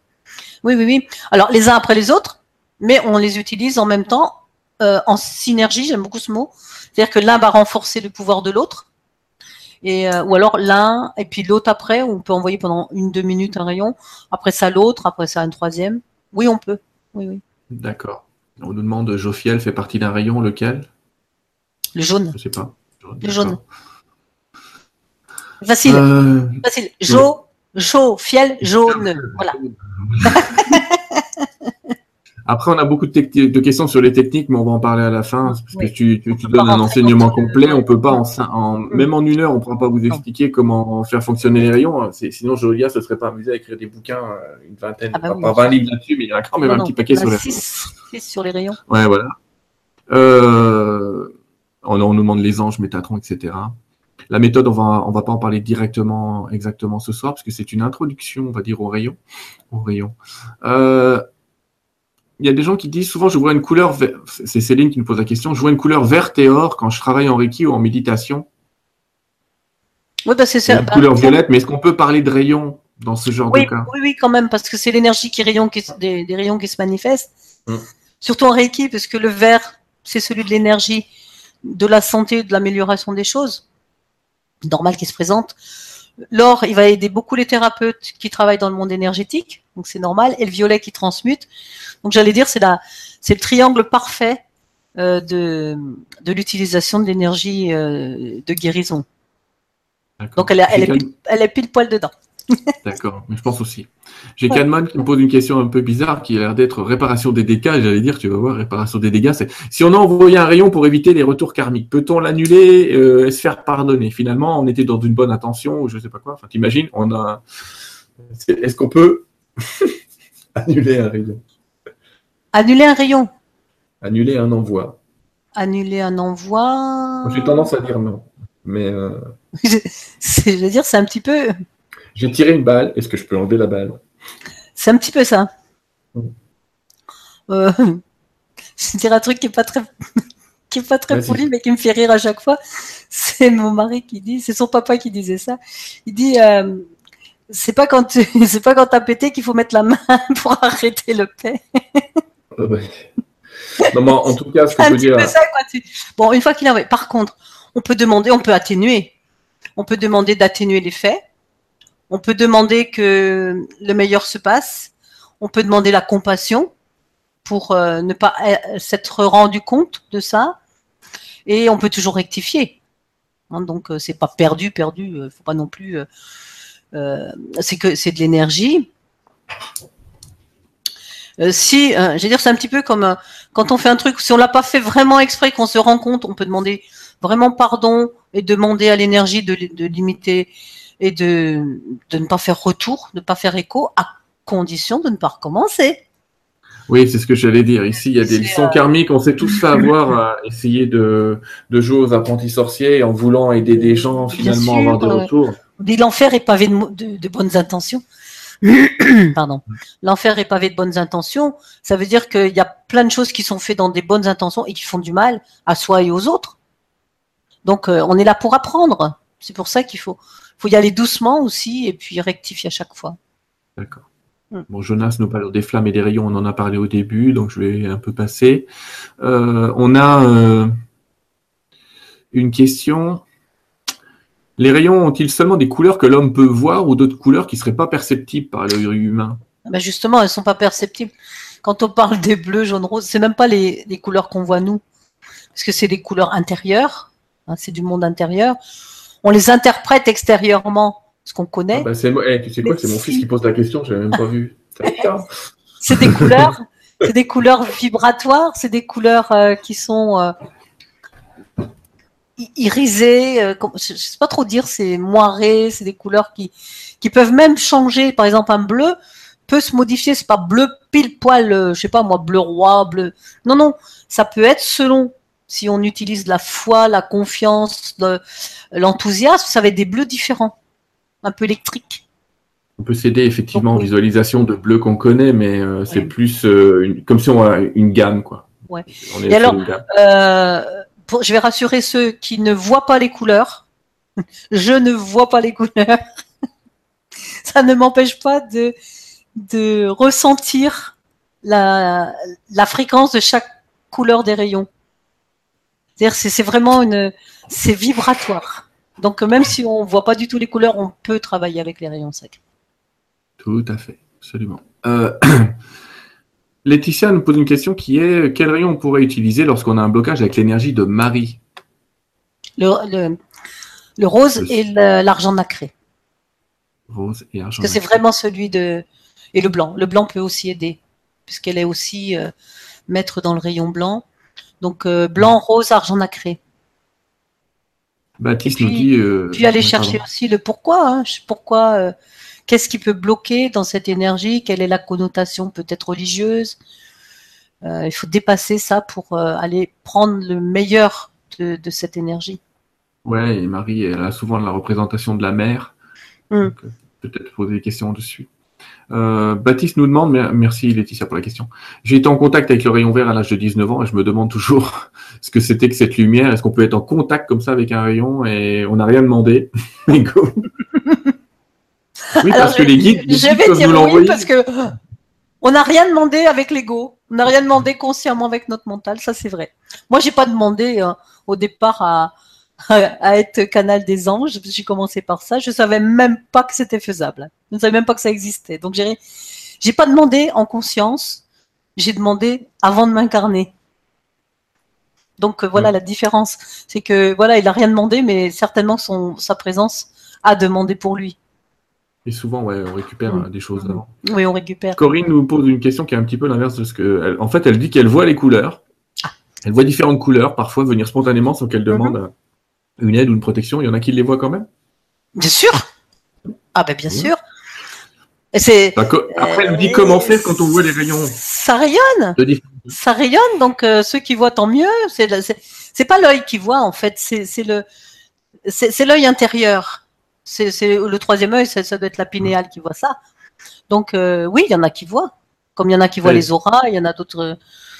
Oui, oui, oui. Alors, les uns après les autres, mais on les utilise en même temps euh, en synergie, j'aime beaucoup ce mot. C'est-à-dire que l'un va renforcer le pouvoir de l'autre. Et, euh, ou alors l'un et puis l'autre après, on peut envoyer pendant une, deux minutes un rayon, après ça l'autre, après ça un troisième. Oui, on peut. Oui, oui. D'accord. On nous demande, Jofiel fait partie d'un rayon, lequel? Le jaune. Je sais pas. Le jaune. Facile. Euh, Facile. Jo, jo, fiel, jaune. <laughs> Voilà. <laughs> Après, on a beaucoup de, questions sur les techniques, mais on va en parler à la fin, parce que tu, donnes un enseignement complet. On peut pas, en, même en une heure, on ne pourra pas vous expliquer comment faire fonctionner les rayons. Sinon, Jolia se serait pas amusé à écrire des bouquins, euh, une vingtaine, ah bah pas, 20 livres là-dessus, mais il y a quand même un petit paquet sur les rayons. sur les rayons. Ouais, voilà. Euh, on, nous demande les anges, Métatron, etc. La méthode, on va, on va pas en parler directement, exactement ce soir, parce que c'est une introduction, on va dire, au rayon. Au rayon. Euh, il y a des gens qui disent souvent, je vois une couleur, c'est Céline qui nous pose la question, je vois une couleur verte et or quand je travaille en Reiki ou en méditation. Oui, bah c'est ça. Une couleur violette, mais est-ce qu'on peut parler de rayons dans ce genre oui, de cas? Oui, oui, quand même, parce que c'est l'énergie qui rayon, qui, des, des, rayons qui se manifestent. Mm. Surtout en Reiki, parce que le vert, c'est celui de l'énergie, de la santé, de l'amélioration des choses. Normal qui se présente. L'or, il va aider beaucoup les thérapeutes qui travaillent dans le monde énergétique, donc c'est normal. Et le violet qui transmute. Donc j'allais dire, c'est la, c'est le triangle parfait euh, de, de l'utilisation de l'énergie euh, de guérison. Donc elle, elle, est pile, elle est pile poil dedans. <laughs> D'accord, mais je pense aussi. J'ai Kahneman qui me pose une question un peu bizarre qui a l'air d'être réparation des dégâts. J'allais dire, tu vas voir, réparation des dégâts, c'est si on a envoyé un rayon pour éviter les retours karmiques, peut-on l'annuler euh, et se faire pardonner? Finalement, on était dans une bonne intention ou je sais pas quoi. Enfin, t'imagines, on a. <laughs> Est-ce qu'on peut <laughs> annuler un rayon? Annuler un rayon? Annuler un envoi. Annuler un envoi. J'ai tendance à dire non, mais. Euh... je veux dire, c'est un petit peu. J'ai tiré une balle, est-ce que je peux enlever la balle? C'est un petit peu ça. Mm. Euh, <laughs> je dirais un truc qui est pas très, <laughs> qui est pas très poli, mais qui me fait rire à chaque fois. <laughs> C'est mon mari qui dit, c'est son papa qui disait ça. Il dit, euh, c'est pas quand tu, c'est pas quand t'as pété qu'il faut mettre la main pour arrêter le paix. non, mais en tout cas, ce que je veux dire. Ça, quoi, tu... Bon, une fois qu'il a, par contre, on peut demander, on peut atténuer. On peut demander d'atténuer les faits on peut demander que le meilleur se passe. On peut demander la compassion pour euh, ne pas euh, s'être rendu compte de ça. Et on peut toujours rectifier. Hein, donc euh, c'est pas perdu, perdu. faut pas non plus. c'est que c'est de l'énergie. si, je veux dire, c'est un petit peu comme quand on fait un truc. Si on l'a pas fait vraiment exprès, qu'on se rend compte, on peut demander vraiment pardon et demander à l'énergie de limiter et de, de ne pas faire retour, de ne pas faire écho, à condition de ne pas recommencer. Oui, c'est ce que j'allais dire. Ici, il y a des leçons euh, karmiques. On sait tous <laughs> avoir à essayer de, de jouer aux apprentis sorciers en voulant aider des gens finalement à avoir des retours. L'enfer est pavé de, de, bonnes intentions. <coughs> Pardon. L'enfer est pavé de bonnes intentions. Ça veut dire qu'il y a plein de choses qui sont faites dans des bonnes intentions et qui font du mal à soi et aux autres. Donc, euh, on est là pour apprendre. C'est pour ça qu'il faut, faut y aller doucement aussi et puis rectifier à chaque fois. D'accord. Hmm. Bon, Jonas nous parle des flammes et des rayons, on en a parlé au début, donc je vais un peu passer. Euh, on a euh, une question. Les rayons ont-ils seulement des couleurs que l'homme peut voir ou d'autres couleurs qui ne seraient pas perceptibles par l'œil humain? Ben Justement, elles ne sont pas perceptibles. Quand on parle des bleus, jaunes, roses, c'est même pas les, couleurs qu'on voit nous, parce que c'est des couleurs intérieures, hein, c'est du monde intérieur on les interprète extérieurement, ce qu'on connaît. Ah bah, c'est, eh, tu sais quoi, c'est mon fils qui pose la question, je n'avais même pas vu. c'est des couleurs, <laughs> c'est des couleurs vibratoires, c'est des couleurs euh, qui sont euh, irisées, euh, je ne sais pas trop dire, c'est moiré, c'est des couleurs qui, qui peuvent même changer. Par exemple, un bleu peut se modifier, c'est pas bleu pile poil, je sais pas moi, bleu roi, bleu. Non, non, ça peut être selon si on utilise la foi, la confiance, l'enthousiasme, ça va être des bleus différents, un peu électriques. On peut s'aider effectivement en visualisation de bleus qu'on connaît, mais euh, c'est plus euh, comme si on a une gamme, quoi. Ouais. Et alors, euh, je vais rassurer ceux qui ne voient pas les couleurs. <laughs> je ne vois pas les couleurs. <laughs> ça ne m'empêche pas de, de ressentir la, la fréquence de chaque couleur des rayons cest c'est vraiment une, c'est vibratoire. Donc même si on voit pas du tout les couleurs, on peut travailler avec les rayons sacrés. Tout à fait, absolument. Euh, Laetitia nous pose une question qui est quel rayon on pourrait utiliser lorsqu'on a un blocage avec l'énergie de Marie? Le, le, rose et l'argent nacré. Rose et argent. Parce que c'est vraiment celui de et le blanc. Le blanc peut aussi aider puisqu'elle est aussi euh, maître dans le rayon blanc. Donc euh, blanc, rose, argent nacré. Baptiste nous dit. Euh, puis aller chercher aussi le pourquoi. Hein, pourquoi euh, Qu'est-ce qui peut bloquer dans cette énergie? Quelle est la connotation peut-être religieuse? Il faut dépasser ça pour aller prendre le meilleur de, cette énergie. Ouais, et Marie, elle a souvent la représentation de la mère. Mm. Donc, euh, peut-être poser des questions dessus. Euh, Baptiste nous demande, mer- merci Laetitia pour la question. J'ai été en contact avec le rayon vert à l'âge de 19 ans et je me demande toujours <laughs> ce que c'était que cette lumière. Est-ce qu'on peut être en contact comme ça avec un rayon et on n'a rien demandé. <laughs> Oui, parce que les guides, les Je guides vais peuvent dire nous oui l'envoyer. parce que on n'a rien demandé avec l'ego. On n'a rien demandé consciemment avec notre mental, ça c'est vrai. Moi, j'ai pas demandé euh, au départ à, à être canal des anges. J'ai commencé par ça. Je savais même pas que c'était faisable. Je ne savais même pas que ça existait. Donc j'ai j'ai pas demandé en conscience. J'ai demandé avant de m'incarner. Donc euh, voilà la différence, c'est que voilà, il a rien demandé, mais certainement son sa présence a demandé pour lui. Et souvent, ouais, on récupère Mm. euh, des choses avant. Oui, on récupère. Corinne nous pose une question qui est un petit peu l'inverse de ce que. elle- en fait, elle dit qu'elle voit les couleurs. Ah. Elle voit différentes couleurs, parfois venir spontanément sans qu'elle demande euh, une aide ou une protection. Il y en a qui les voient quand même. Bien sûr. Ah ben bien Oui. sûr. C'est Bah, co- Après, elle nous dit Euh, comment faire quand on voit les rayons ça rayonne, ça rayonne. Donc euh, ceux qui voient tant mieux. C'est c'est pas l'œil qui voit en fait, c'est le l'œil intérieur. C'est le troisième œil, ça, ça doit être la pinéale qui voit ça. Donc euh, oui, il y en a qui voient. Comme il y en a qui voient les auras, il y en a d'autres.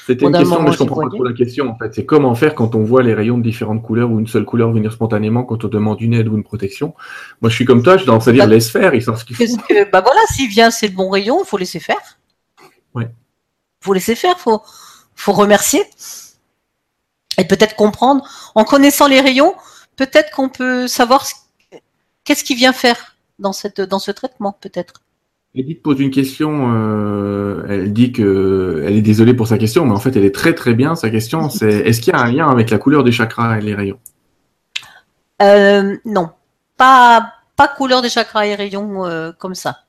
C'était une question, mais je comprends pas trop la question. En fait, c'est comment faire quand on voit les rayons de différentes couleurs ou une seule couleur venir spontanément quand on demande une aide ou une protection. Moi, je suis comme toi, je à dire Bah, laisse faire, ils savent ce qu'ils font. Que bah voilà, s'il vient, c'est le bon rayon, il faut laisser faire. Ouais. Faut laisser faire, faut faut remercier et peut-être comprendre. En connaissant les rayons, peut-être qu'on peut savoir ce- qu'est-ce qu'il vient faire dans cette dans ce traitement, peut-être. Edith pose une question. euh, elle dit que elle est désolée pour sa question, mais en fait, elle est très très bien. Sa question, <laughs> c'est est-ce qu'il y a un lien avec la couleur des chakras et les rayons? Euh, non, pas pas couleur des chakras et rayons euh, comme ça.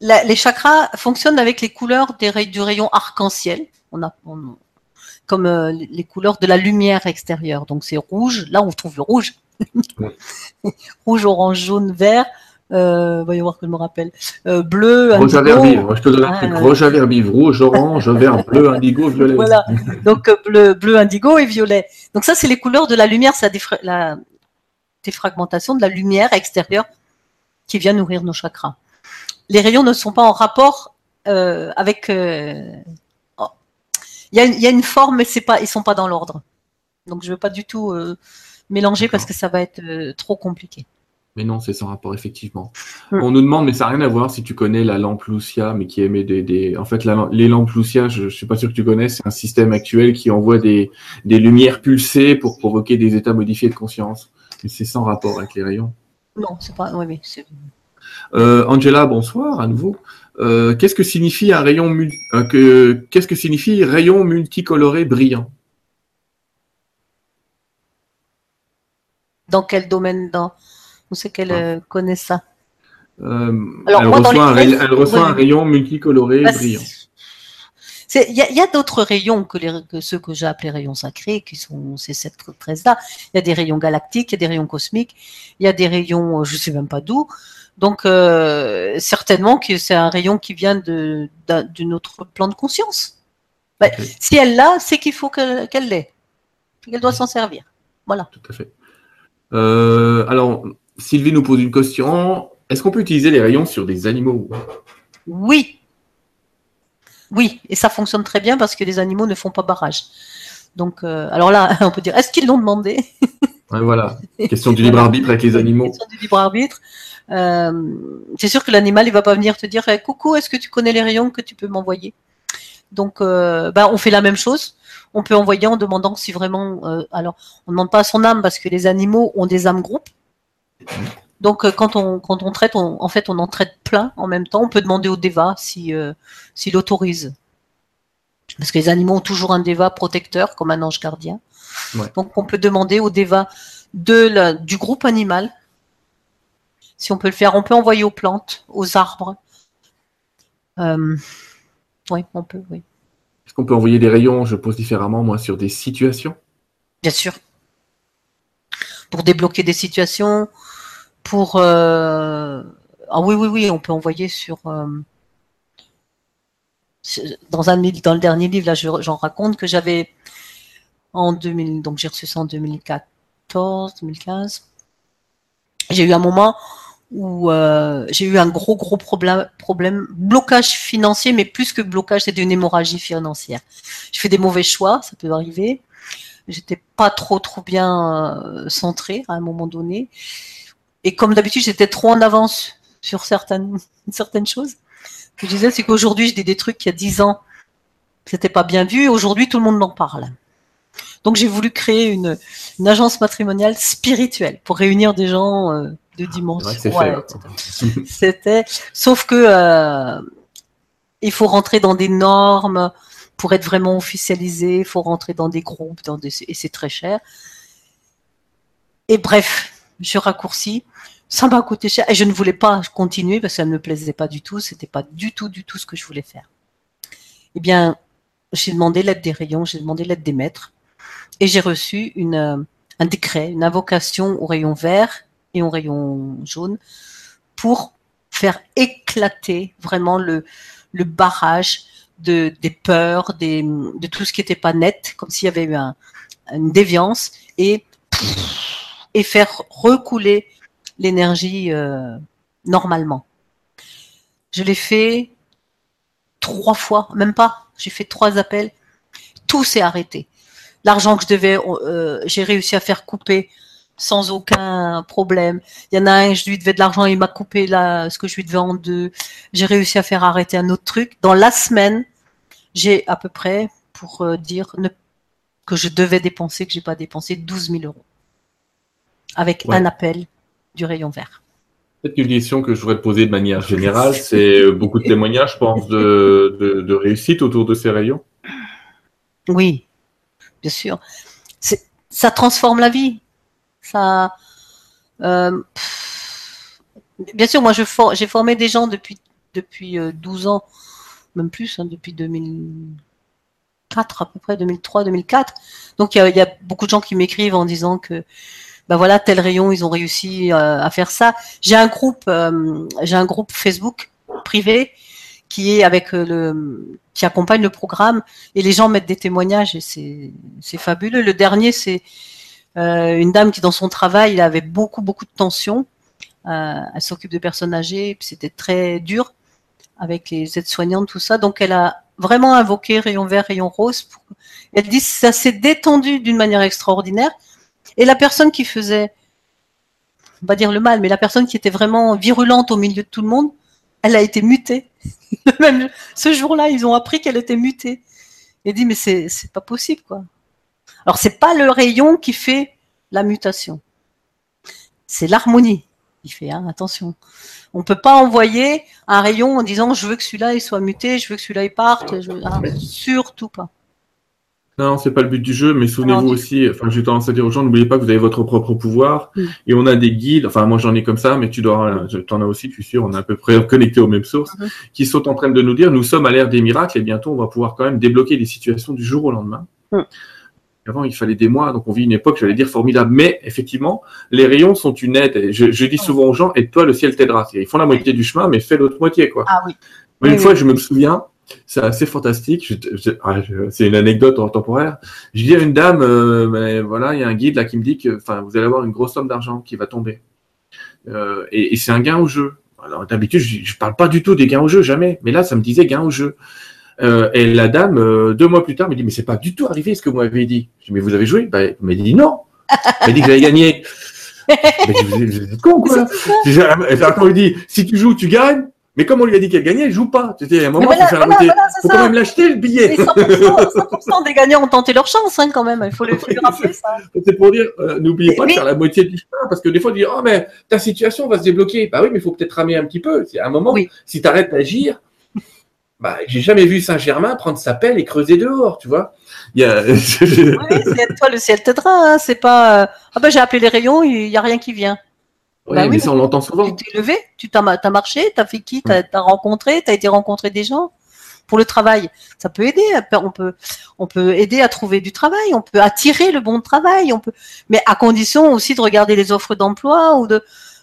La- les chakras fonctionnent avec les couleurs des ray- du rayon arc-en-ciel. On a on- comme euh, les les couleurs de la lumière extérieure. Donc c'est rouge. Là, on trouve le rouge. <laughs> rouge, orange, jaune, vert. Euh, voyons voir que je me rappelle. Euh, bleu, Roja indigo. verbive. Moi, je te donne un Ah, truc. rouge, orange, vert, bleu, indigo, violet. Voilà. Donc euh, bleu, bleu, indigo et violet. Donc ça, c'est les couleurs de la lumière, c'est la, défra- la défragmentation de la lumière extérieure qui vient nourrir nos chakras. Les rayons ne sont pas en rapport euh, avec. oh. Il y, a une- il y a une forme, mais c'est pas, ils sont pas dans l'ordre. Donc je veux pas du tout mélanger parce que ça va être trop compliqué. Mais non, c'est sans rapport, effectivement. On nous demande, mais ça n'a rien à voir si tu connais la lampe Lucia, mais qui émet des. des... En fait, la- les lampes Lucia, je ne suis pas sûr que tu connais, c'est un système actuel qui envoie des, des lumières pulsées pour provoquer des états modifiés de conscience. Mais c'est sans rapport avec les rayons. Non, c'est pas. Oui, oui, c'est- Euh, Angela, bonsoir à nouveau. Euh, qu'est-ce que signifie un rayon mul- euh, que qu'est-ce que signifie rayon multicoloré brillant? Dans quel domaine dans Où c'est qu'elle Ah. euh, connaît ça? Euh, Alors, elle, moi, reçoit un, elle reçoit ouais, un rayon multicoloré Bah, brillant. Il y a, d'autres rayons que, les, que ceux que j'ai appelés rayons sacrés, qui sont ces 7 13-là. Il y a des rayons galactiques, il y a des rayons cosmiques, il y a des rayons, euh, je sais même pas d'où. Donc, euh, certainement que c'est un rayon qui vient d'une autre plan de conscience. Bah. Si elle l'a, c'est qu'il faut qu'elle l'ait. Qu'elle doit s'en servir. Voilà. Tout à fait. Euh, alors, Sylvie nous pose une question. Est-ce qu'on peut utiliser les rayons sur des animaux? Oui. Oui, et ça fonctionne très bien parce que les animaux ne font pas barrage. Donc, euh, alors là, <laughs> on peut dire, est-ce qu'ils l'ont demandé? Ouais, Voilà. <laughs> Question du libre arbitre avec les animaux. question du libre arbitre. Euh, c'est sûr que l'animal, il va pas venir te dire eh, coucou, est-ce que tu connais les rayons que tu peux m'envoyer? Donc, euh, bah, on fait la même chose. On peut envoyer en demandant si vraiment. euh, alors, on ne demande pas à son âme parce que les animaux ont des âmes groupes. Donc, euh, quand on quand on traite, on, en fait, on en traite plein en même temps. On peut demander au déva si euh, s'il autorise. Parce que les animaux ont toujours un déva protecteur, comme un ange gardien. Ouais. Donc, on peut demander au déva de la, du groupe animal si on peut le faire. On peut envoyer aux plantes, aux arbres. Euh, oui, on peut, oui. Est-ce qu'on peut envoyer des rayons, je pose différemment, moi, sur des situations? Bien sûr. Pour débloquer des situations, pour... euh, Ah oui, oui, oui, on peut envoyer sur... euh, Dans, un, dans le dernier livre, là, je- j'en raconte que j'avais en 2000, donc j'ai reçu ça en 2004, 2014, 2015. J'ai eu un moment où euh, j'ai eu un gros gros problème, problème, blocage financier, mais plus que blocage, c'était une hémorragie financière. Je fais des mauvais choix, ça peut arriver. J'étais pas trop trop bien euh, centrée à un moment donné, et comme d'habitude, j'étais trop en avance sur certaines certaines choses. Ce que je disais, c'est qu'aujourd'hui, je dis des trucs qu'il y a dix ans, c'était pas bien vu. Aujourd'hui, tout le monde en parle. Donc, j'ai voulu créer une, une, agence matrimoniale spirituelle pour réunir des gens. Euh, de dimension. Ouais, <laughs> C'était, sauf que euh, il faut rentrer dans des normes pour être vraiment officialisé. Il faut rentrer dans des groupes, dans des, et c'est très cher. Et bref, je raccourcis. Ça m'a coûté cher et je ne voulais pas continuer parce que ça ne me plaisait pas du tout. C'était pas du tout, du tout ce que je voulais faire. Eh bien, j'ai demandé l'aide des rayons, j'ai demandé l'aide des maîtres et j'ai reçu euh, un décret, une invocation au rayon vert et en rayon jaune pour faire éclater vraiment le, barrage de, des peurs, de tout ce qui n'était pas net, comme s'il y avait eu un, une déviance, et, et faire recouler l'énergie euh, normalement. Je l'ai fait trois fois, même pas. J'ai fait trois appels. Tout s'est arrêté. L'argent que je devais, euh, j'ai réussi à faire couper sans aucun problème. Il y en a un, je lui devais de l'argent, il m'a coupé là, ce que je lui devais en deux. J'ai réussi à faire arrêter un autre truc. Dans la semaine, j'ai à peu près, pour euh, dire que je devais dépenser, que j'ai pas dépensé, 12 000 euros. Avec un appel du rayon vert. Peut-être une question que je voudrais te poser de manière générale, <laughs> c'est euh, beaucoup de témoignages, je pense, de, de réussite autour de ces rayons. Oui, bien sûr. Ça transforme la vie. Ça, euh, bien sûr, moi, j'ai formé des gens depuis depuis 12 euh, ans, même plus, hein, depuis 2004 à peu près, 2003, 2004. Donc il y a, beaucoup de gens qui m'écrivent en disant que ben voilà tel rayon ils ont réussi euh, à faire ça. J'ai un groupe, j'ai un groupe Facebook privé qui est avec le qui accompagne le programme et les gens mettent des témoignages et c'est fabuleux. Le dernier c'est euh, une dame qui dans son travail, il avait beaucoup beaucoup de tension. Euh, elle s'occupe de personnes âgées, c'était très dur avec les aides-soignantes, tout ça. Donc elle a vraiment invoqué rayon vert, rayon rose. Elle dit ça s'est détendu d'une manière extraordinaire. Et la personne qui faisait, on va dire le mal, mais la personne qui était vraiment virulente au milieu de tout le monde, elle a été mutée. <laughs> Même ce jour-là, ils ont appris qu'elle était mutée. Et dit mais c'est c'est pas possible quoi. Alors c'est pas le rayon qui fait la mutation, c'est l'harmonie qui fait. Hein, attention, on peut pas envoyer un rayon en disant je veux que celui-là il soit muté, je veux que celui-là il parte, je... Ah, surtout pas. Non, c'est pas le but du jeu, mais souvenez-vous aussi, enfin, j'ai tendance à dire aux gens, n'oubliez pas que vous avez votre propre pouvoir, mm. et on a des guides, enfin, moi j'en ai comme ça, mais tu dois, en as aussi, tu suis sûr, on est à peu près connectés aux mêmes sources, mm-hmm. qui sont en train de nous dire, nous sommes à l'ère des miracles, et bientôt on va pouvoir quand même débloquer des situations du jour au lendemain. Mm. Avant, il fallait des mois, donc on vit une époque, j'allais dire, formidable. Mais effectivement, les rayons sont une aide. Je, je dis souvent aux gens, aide-toi, le ciel t'aidera. Ils font la moitié du chemin, mais fais l'autre moitié, quoi. Ah oui. une fois, je me souviens, c'est assez fantastique. Ah, c'est une anecdote temporaire. Je dis à une dame, euh, voilà, il y a un guide là qui me dit que, enfin, vous allez avoir une grosse somme d'argent qui va tomber. Euh, et, et c'est un gain au jeu. Alors d'habitude, je, je parle pas du tout des gains au jeu, jamais. Mais là, ça me disait gain au jeu. Euh, et la dame, euh, deux mois plus tard, me dit, mais c'est pas du tout arrivé ce que vous m'avez dit. Je dis, mais vous avez joué? Bah, Elle m'a dit non. Elle m'a dit que j'avais gagné. <laughs> mais vous êtes con, quoi. Elle a encore dit, si tu joues, tu gagnes. Mais comme on lui a dit qu'elle gagnait, elle joue pas. C'était un moment, il faut voilà, faut quand même l'acheter le billet. 100%, des gagnants ont tenté leur chance, hein, quand même. Il faut le, <laughs> rappeler ça. C'est pour dire, euh, n'oubliez pas de faire la moitié du chemin, parce que des fois, on dit, oh mais ta situation va se débloquer. Bah oui, mais il faut peut-être ramer un petit peu. C'est un moment, si tu arrêtes d'agir, bah, j'ai jamais vu Saint-Germain prendre sa pelle et creuser dehors, tu vois. Il y a... oui, <laughs> c'est toi le ciel t'aidera, hein. c'est pas. Euh, ah ben j'ai appelé les rayons, il y a rien qui vient. Oui, bah mais ça on l'entend souvent. Tu t'es levé, tu t'as as marché, t'as fait qui, t'as as rencontré, t'as été rencontrer des gens pour le travail. Ça peut aider. On peut, on peut aider à trouver du travail. On peut attirer le bon travail. On peut, mais à condition aussi de regarder les offres d'emploi ou de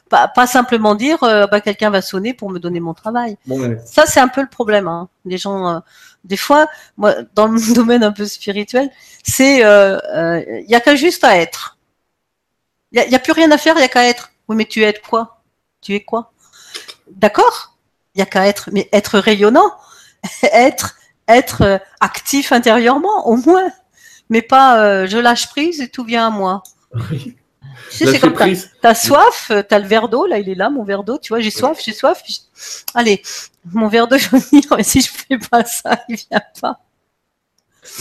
pas, simplement dire euh, bah, quelqu'un va sonner pour me donner mon travail. Ça c'est un peu le problème. Hein. Les gens, euh, des fois, moi dans le <laughs> domaine un peu spirituel, c'est il euh, euh, y a qu'un juste à être. Il n'y a, plus rien à faire, il n'y a qu'à être. Oui, mais tu es quoi? Tu es quoi? D'accord? Il n'y a qu'à être, mais être rayonnant, <laughs> être, être euh, actif intérieurement, au moins. Mais pas euh, je lâche prise et tout vient à moi. Oui. Tu sais, c'est comme t'as soif, euh, t'as le verre d'eau, là, il est là, mon verre d'eau, tu vois, j'ai soif, j'ai soif. Allez, mon verre d'eau, je vais mais si je fais pas ça, il vient pas.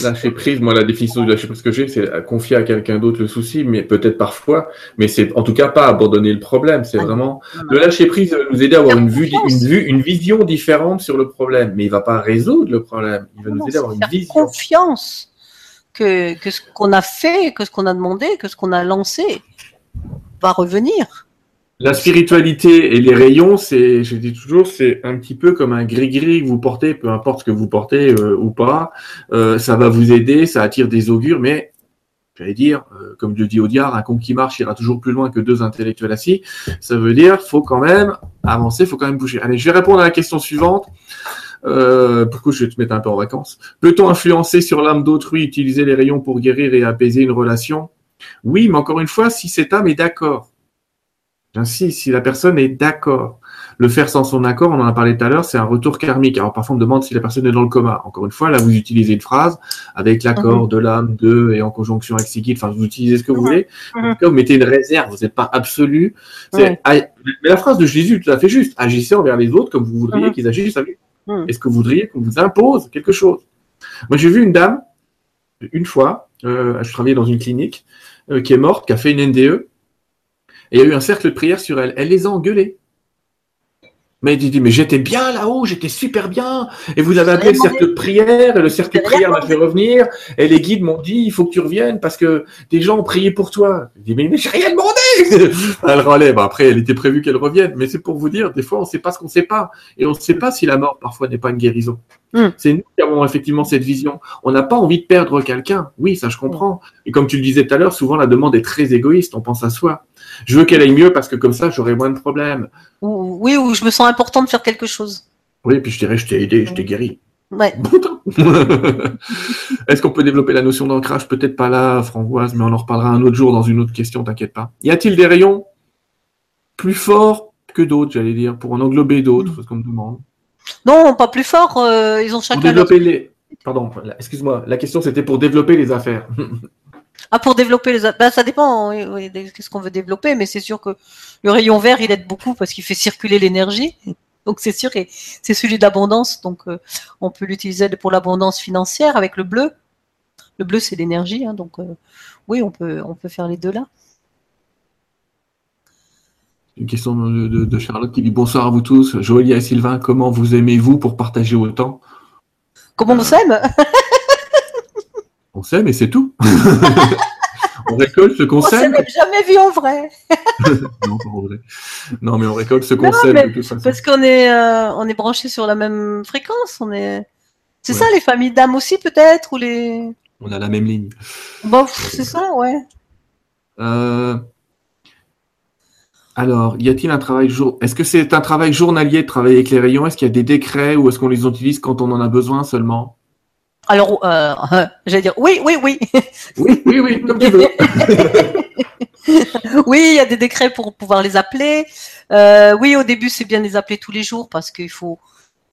Lâcher prise, moi la définition de lâcher prise que j'ai, c'est confier à quelqu'un d'autre le souci, mais peut-être parfois, mais c'est en tout cas pas abandonner le problème. C'est ah vraiment le lâcher prise va nous aider à avoir une vue, une vue, une vision différente sur le problème, mais il va pas résoudre le problème. Il va nous aider à avoir une vision. Confiance que, que ce qu'on a fait, que ce qu'on a demandé, que ce qu'on a lancé va revenir. La spiritualité et les rayons, c'est, je dis toujours, c'est un petit peu comme un gris-gris que vous portez, peu importe ce que vous portez euh, ou pas. Euh, ça va vous aider, ça attire des augures, mais j'allais dire, euh, comme Dieu dit au diable, un con qui marche ira toujours plus loin que deux intellectuels assis. Ça veut dire, faut quand même avancer, faut quand même bouger. Allez, je vais répondre à la question suivante. Euh, pourquoi je vais te mettre un peu en vacances? Peut-on influencer sur l'âme d'autrui, utiliser les rayons pour guérir et apaiser une relation? Oui, mais encore une fois, si cette âme est d'accord. J'insiste, si la personne est d'accord. Le faire sans son accord, on en a parlé tout à l'heure, c'est un retour karmique. Alors parfois on me demande si la personne est dans le coma. Encore une fois, là vous utilisez une phrase avec l'accord mhm. de l'âme de et en conjonction avec Sikit. Enfin, vous utilisez ce que vous voulez. En mhm. tout cas, vous mettez une réserve. Vous n'êtes pas absolu. Mais la phrase de Jésus tout à fait juste. Agissez envers les autres comme vous voudriez mhm. qu'ils agissent avec vous. Est-ce que vous voudriez qu'on vous impose quelque chose? Moi, j'ai vu une dame une fois. Euh, je travaillais dans une clinique euh, qui est morte, qui a fait une NDE et il y a eu un cercle de prière sur elle. Elle les a engueulés. Mais il dit, mais j'étais bien là-haut, j'étais super bien. Et vous avez appelé le cercle de prière, et le cercle de prière m'a fait revenir. Et les guides m'ont dit, il faut que tu reviennes parce que des gens ont prié pour toi. Je dis, mais, mais j'ai rien demandé. <laughs> elle relève. Après, elle était prévue qu'elle revienne. Mais c'est pour vous dire, des fois, on ne sait pas ce qu'on ne sait pas. Et on ne sait pas si la mort, parfois, n'est pas une guérison. Hmm. C'est nous qui avons effectivement cette vision. On n'a pas envie de perdre quelqu'un. Oui, ça, je comprends. Et comme tu le disais tout à l'heure, souvent, la demande est très égoïste. On pense à soi. Je veux qu'elle aille mieux parce que comme ça, j'aurai moins de problèmes. Oui, ou je me sens important de faire quelque chose. Oui, puis je dirais, je t'ai aidé, je t'ai guéri. Ouais. <laughs> Est-ce qu'on peut développer la notion d'ancrage? Peut-être pas là, Framboise, mais on en reparlera un autre jour dans une autre question, t'inquiète pas. Y a-t-il des rayons plus forts que d'autres, j'allais dire, pour en englober d'autres, ce qu'on me demande Non, pas plus forts, euh, ils ont chacun. Pour développer les. Pardon, excuse-moi, la question c'était pour développer les affaires. <laughs> Ah, pour développer les. Ben, ça dépend oui, de ce qu'on veut développer, mais c'est sûr que le rayon vert, il aide beaucoup parce qu'il fait circuler l'énergie. Donc c'est sûr, et c'est celui d'abondance. Donc euh, on peut l'utiliser pour l'abondance financière avec le bleu. Le bleu, c'est l'énergie. Hein, donc euh, oui, on peut, on peut faire les deux là. Une question de, Charlotte qui dit bonsoir à vous tous. Joëlia et Sylvain, comment vous aimez-vous pour partager autant? Comment on s'aime? <laughs> on sait, mais c'est tout. <laughs> on récolte ce qu'on sème. On s'est jamais vu en vrai. <laughs> non, pas en vrai. Non, mais on récolte ce qu'on Parce qu'on est, euh, on est branché sur la même fréquence. On est. C'est ça, les familles d'âmes aussi, peut-être, ou les. On a la même ligne. Bon, c'est ça, ouais. Euh, alors, y a-t-il un travail jour Est-ce que c'est un travail journalier de travailler avec les rayons? Est-ce qu'il y a des décrets ou est-ce qu'on les utilise quand on en a besoin seulement? Alors, euh, <laughs> j'allais dire oui, oui, oui. Oui, oui, oui, comme tu veux. <laughs> oui, il y a des décrets pour pouvoir les appeler. Euh, oui, au début, c'est bien de les appeler tous les jours parce qu'il faut.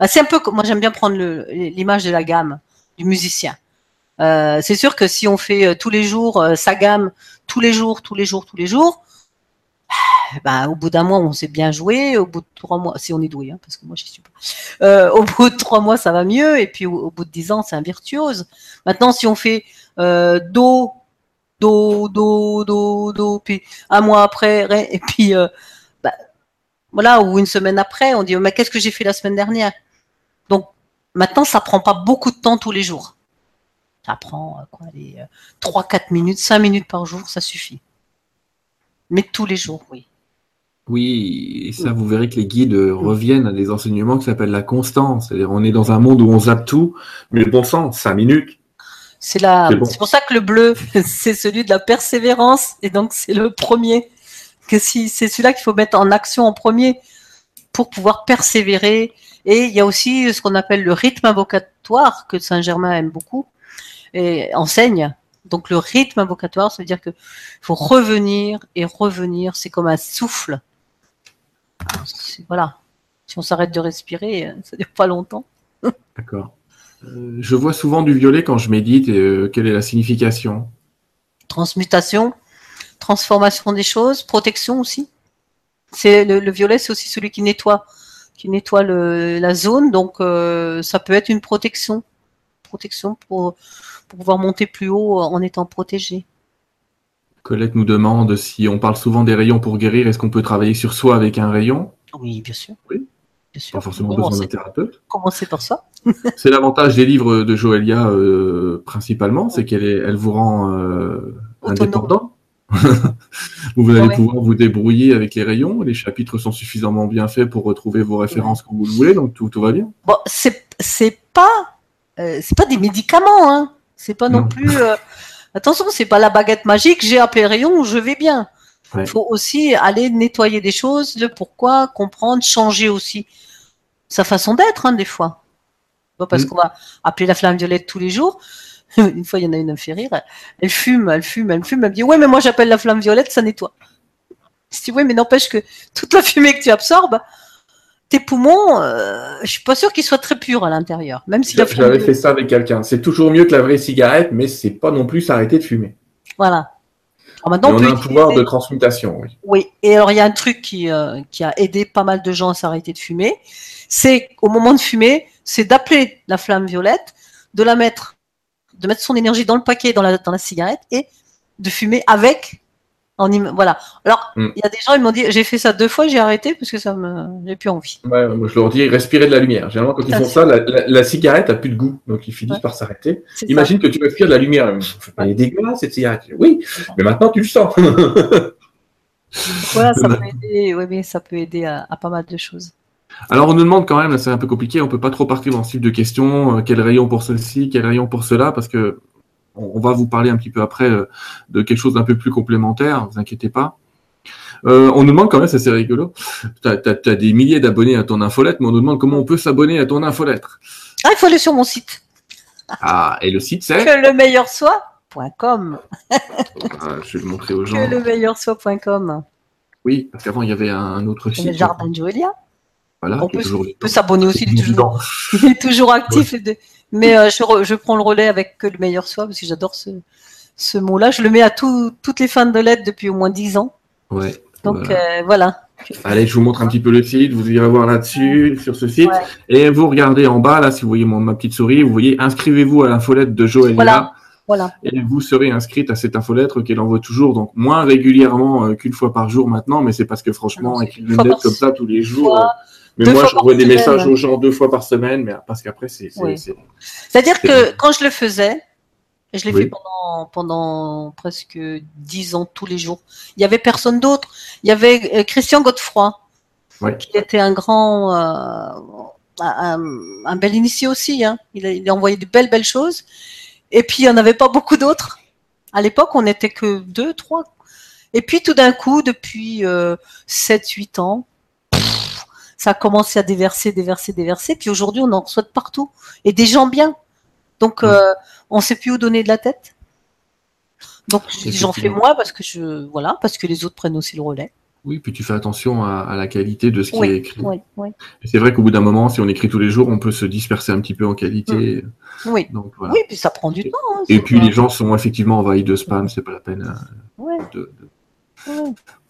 Bah, c'est un peu. Moi, j'aime bien prendre l'image de la gamme du musicien. Euh, c'est sûr que si on fait euh, tous les jours euh, sa gamme, tous les jours, tous les jours, tous les jours, ben, au bout d'un mois, on sait bien jouer. Au bout de trois mois, si on est doué, hein, parce que moi, je suis pas. Euh, au <laughs> bout de trois mois, ça va mieux. Et puis, au, bout de dix ans, c'est un virtuose. Maintenant, si on fait euh, do, do, do, do, do, puis un mois après, et puis, euh, bah, voilà, ou une semaine après, on dit, mais qu'est-ce que j'ai fait la semaine dernière? Donc, maintenant, ça prend pas beaucoup de temps tous les jours. Ça prend quoi, les trois, quatre minutes, cinq minutes par jour, ça suffit. Mais tous les jours, oui. Oui, et ça, vous verrez que les guides reviennent à des enseignements qui s'appellent la constance. C'est-à-dire, on est dans un monde où on zappe tout, mais bon sens, cinq minutes. C'est la... c'est pour ça que le bleu, <laughs> c'est celui de la persévérance, et donc c'est le premier. Que si, c'est celui-là qu'il faut mettre en action en premier pour pouvoir persévérer. Et il y a aussi ce qu'on appelle le rythme invocatoire que Saint Germain aime beaucoup et enseigne. Donc le rythme invocatoire, ça veut dire que faut revenir et revenir. C'est comme un souffle. Voilà. Si on s'arrête de respirer, ça dure pas longtemps. D'accord. Euh, je vois souvent du violet quand je médite. Et, euh, quelle est la signification? Transmutation, transformation des choses, protection aussi. C'est le, violet, c'est aussi celui qui nettoie, qui nettoie la zone. Donc euh, ça peut être une protection, protection pour, pour pouvoir monter plus haut en étant protégé. Colette nous demande si on parle souvent des rayons pour guérir, est-ce qu'on peut travailler sur soi avec un rayon? Oui, bien sûr. Oui. Pas forcément besoin d'un thérapeute. Commencez par ça? <laughs> c'est l'avantage des livres de Joëlia euh, principalement, c'est qu'elle elle vous rend euh, indépendant. <laughs> vous allez pouvoir vous débrouiller avec les rayons. Les chapitres sont suffisamment bien faits pour retrouver vos références quand vous le voulez, donc tout, tout va bien. Bon, c'est c'est pas euh, c'est pas des médicaments, hein. C'est pas non, plus. Attention, c'est pas la baguette magique. J'ai appelé rayon, je vais bien. Il faut aussi aller nettoyer des choses, le pourquoi, comprendre, changer aussi sa façon d'être, hein, des fois. Pas parce mm. qu'on va appeler la flamme violette tous les jours. <laughs> une fois, il y en a une, elle me fait rire. Elle fume, elle fume, elle fume. Elle me dit, ouais, mais moi, j'appelle la flamme violette, ça nettoie. Je dis, ouais, mais n'empêche que toute la fumée que tu absorbes, tes poumons, euh, je suis pas sûr qu'ils soient très purs à l'intérieur. Même si J'avais fait ça avec quelqu'un. C'est toujours mieux que la vraie cigarette, mais c'est pas non plus s'arrêter de fumer. Voilà. maintenant, on, a un pouvoir de transmutation, oui. Oui. Et alors, il y a un truc qui, euh, qui a aidé pas mal de gens à s'arrêter de fumer c'est au moment de fumer, c'est d'appeler la flamme violette, de la mettre, de mettre son énergie dans le paquet, dans la, dans la cigarette et de fumer avec. En voilà. Alors, mm. il y a des gens, ils m'ont dit, j'ai fait ça deux fois, j'ai arrêté parce que ça me, j'ai plus envie. Ouais, moi je leur dis, respirez de la lumière. Généralement, quand ils font ça, la, cigarette a plus de goût, donc ils finissent par s'arrêter. Imagine que tu respires de la lumière. Elle est dégueulasse cette cigarette. Oui, mais maintenant tu le sens. voilà, ça <laughs> peut aider. Oui, mais ça peut aider à pas mal de choses. Alors on nous demande quand même, c'est un peu compliqué, on peut pas trop partir dans ce type de questions, euh, quel rayon pour ceci, quel rayon pour cela, parce que on, va vous parler un petit peu après euh, de quelque chose d'un peu plus complémentaire, vous inquiétez pas. Euh, on nous demande quand même, ça c'est rigolo, tu as, des milliers d'abonnés à ton infolettre, mais on nous demande comment on peut s'abonner à ton infolettre. Ah, il faut aller sur mon site. Ah, et le site c'est Que le meilleur soit.com. Ah, je vais le montrer aux gens. Que le meilleur soit.com. Oui, parce qu'avant il y avait un autre site. Le jardin de Joelia. Voilà, on peut, s'abonner aussi, il est toujours, <laughs> il est toujours actif. Mais euh, je, je, prends le relais avec que le meilleur soit, parce que j'adore ce, ce mot-là. Je le mets à toutes les fins de lettres depuis au moins 10 ans. Ouais. Donc voilà. Euh, Allez, je vous montre un petit peu le site. Vous irez voir là-dessus, sur ce site. Et vous regardez en bas, là, si vous voyez mon, ma petite souris, vous voyez inscrivez-vous à l'infolette de Joël. Voilà. Voilà. Et vous serez inscrite à cette infolettre qu'elle envoie toujours, donc moins régulièrement euh, qu'une fois par jour maintenant, mais c'est parce que franchement, écrire une lettre comme ça tous les jours. Mais moi, j'envoie des messages aux gens deux fois par semaine, mais parce qu'après, c'est. C'est-à-dire que quand je le faisais, je l'ai fait pendant, pendant presque dix ans tous les jours. Il y avait personne d'autre. Il y avait euh, Christian Godefroy, qui était un grand, euh, un, bel initié aussi. Hein. Il, a, il a envoyé de belles, belles choses. Et puis, il n'y en avait pas beaucoup d'autres. À l'époque, on n'était que deux, trois. Et puis, tout d'un coup, depuis euh, sept, huit ans, ça a commencé à déverser, déverser, déverser. Puis aujourd'hui, on en reçoit de partout. Et des gens bien. Donc, euh, on ne sait plus où donner de la tête. Donc, j'en fais moi parce que je, voilà, parce que les autres prennent aussi le relais. Oui, puis tu fais attention à, la qualité de ce qui est écrit. Oui, oui. C'est vrai qu'au bout d'un moment, si on écrit tous les jours, on peut se disperser un petit peu en qualité. Mm. Oui. Donc, voilà. Oui, puis ça prend du temps. Hein, et puis les gens sont effectivement envahis de spam, c'est pas la peine. Euh, de,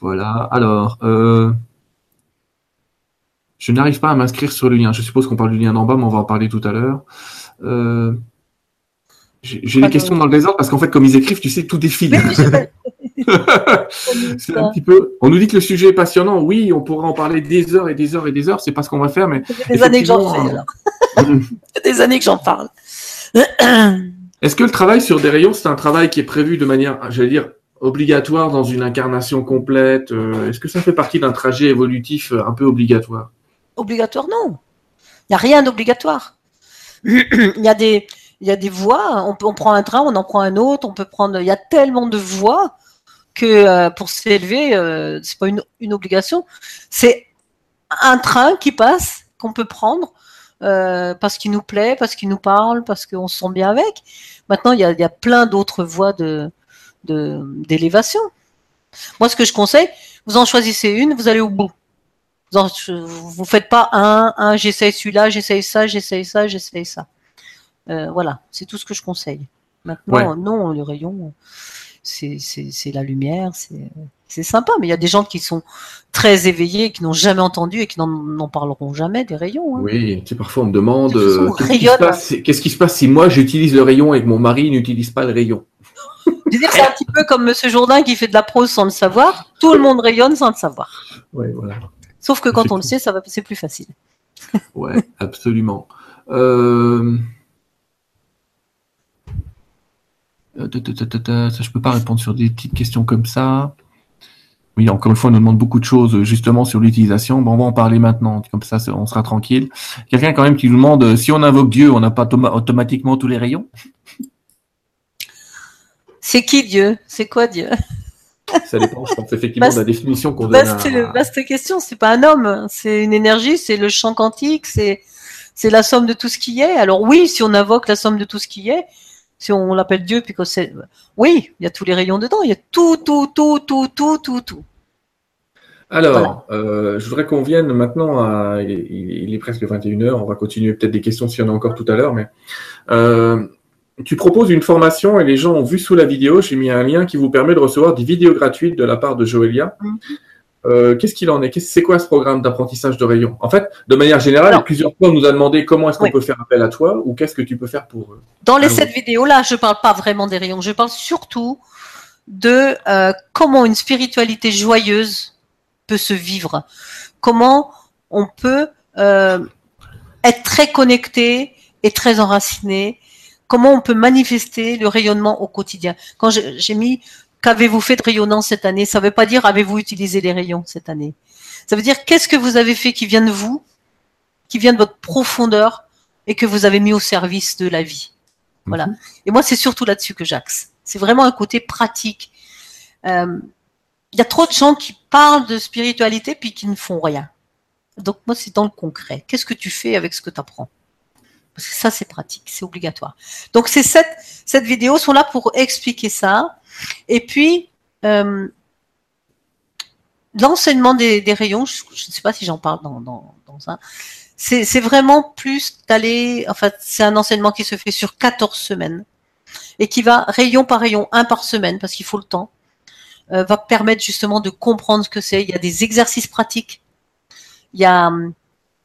Voilà. Alors, euh, je n'arrive pas à m'inscrire sur le lien. Je suppose qu'on parle du lien d'en bas, mais on va en parler tout à l'heure. Euh, j'ai des questions dans le désordre parce qu'en fait, comme ils écrivent, tu sais, tout défile. <laughs> c'est un petit peu. On nous dit que le sujet est passionnant. Oui, on pourrait en parler des heures et des heures et des heures. C'est pas ce qu'on va faire, mais. des années que j'en <laughs> fais. des années que j'en parle. <clears throat> Est-ce que le travail sur des rayons, c'est un travail qui est prévu de manière, j'allais dire, obligatoire dans une incarnation complète euh, Est-ce que ça fait partie d'un trajet évolutif euh, un peu obligatoire? Obligatoire, non. Il n'y a rien d'obligatoire. <clears throat> il y a des, voies. On, on, prend un train, on en prend un autre. On peut prendre. Il y a tellement de voies que euh, pour s'élever, euh, c'est pas une, une obligation. C'est un train qui passe qu'on peut prendre euh, parce qu'il nous plaît, parce qu'il nous parle, parce qu'on se sent bien avec. Maintenant, il y a, plein d'autres voies de d'élévation. Moi, ce que je conseille, vous en choisissez une, vous allez au bout. Vous ne faites pas un, un, j'essaye celui-là, j'essaye ça, j'essaye ça, j'essaye ça. Euh, voilà, c'est tout ce que je conseille. Maintenant, non, le rayon, c'est la lumière, c'est sympa, mais il y a des gens qui sont très éveillés, qui n'ont jamais entendu et qui n'en parleront jamais des rayons. Hein. Oui, tu sais, parfois on me demande euh, qu'est-ce qui, se passe si moi j'utilise le rayon et que mon mari n'utilise pas le rayon? Je veux dire, c'est un petit peu comme Monsieur Jourdain qui fait de la prose sans le savoir. Tout le monde rayonne sans le savoir. Oui, voilà. Sauf que quand on le sait, ça va, c'est plus facile. <laughs> ouais, absolument. Euh... Ça, je peux pas répondre sur des petites questions comme ça. Oui, encore une fois, on nous demande beaucoup de choses justement sur l'utilisation. Bon, on va en parler maintenant, comme ça, on sera tranquille. Quelqu'un quand même qui nous demande euh, si on invoque Dieu, on n'a pas automatiquement tous les rayons? C'est qui Dieu? C'est quoi Dieu? Ça dépend, je pense effectivement de la définition qu'on donne. Vaste, à... vaste question. C'est pas un homme, c'est une énergie, c'est le champ quantique, c'est c'est la somme de tout ce qui est. Alors oui, si on invoque la somme de tout ce qui est, si on l'appelle Dieu, puis que c'est, oui, il y a tous les rayons dedans, il y a tout, tout, tout, tout, tout, tout, tout. Alors, euh, je voudrais qu'on vienne maintenant à. Il, est presque 21h, on va continuer peut-être des questions s'il y en a encore tout à l'heure, mais. Euh, tu proposes une formation et les gens ont vu sous la vidéo, j'ai mis un lien qui vous permet de recevoir des vidéos gratuites de la part de Joelia. Mm. Euh, qu'est-ce qu'il en est? C'est quoi ce programme d'apprentissage de rayon? En fait, de manière générale, plusieurs fois, on nous a demandé comment est-ce qu'on peut faire appel à toi ou qu'est-ce que tu peux faire pour. Dans les sept vidéos-là, je ne parle pas vraiment des rayons. Je parle surtout de euh, comment une spiritualité joyeuse peut se vivre. Comment on peut euh, être très connecté et très enraciné. Comment on peut manifester le rayonnement au quotidien. Quand j'ai mis qu'avez-vous fait de rayonnant cette année? Ça ne veut pas dire avez-vous utilisé les rayons cette année? Ça veut dire qu'est-ce que vous avez fait qui vient de vous, qui vient de votre profondeur et que vous avez mis au service de la vie? Voilà. Mhm. Et moi, c'est surtout là-dessus que j'axe. C'est vraiment un côté pratique. Euh, il y a trop de gens qui parlent de spiritualité puis qui ne font rien. Donc moi, c'est dans le concret. Qu'est-ce que tu fais avec ce que tu apprends Parce que ça, c'est pratique, c'est obligatoire. Donc ces sept, cette vidéos sont là pour expliquer ça. Et puis, euh, l'enseignement des, rayons, je ne sais pas si j'en parle dans, dans, un, c'est vraiment plus d'aller, en fait, c'est un enseignement qui se fait sur 14 semaines et qui va rayon par rayon, un par semaine, parce qu'il faut le temps, euh, va permettre justement de comprendre ce que c'est. Il y a des exercices pratiques, il y a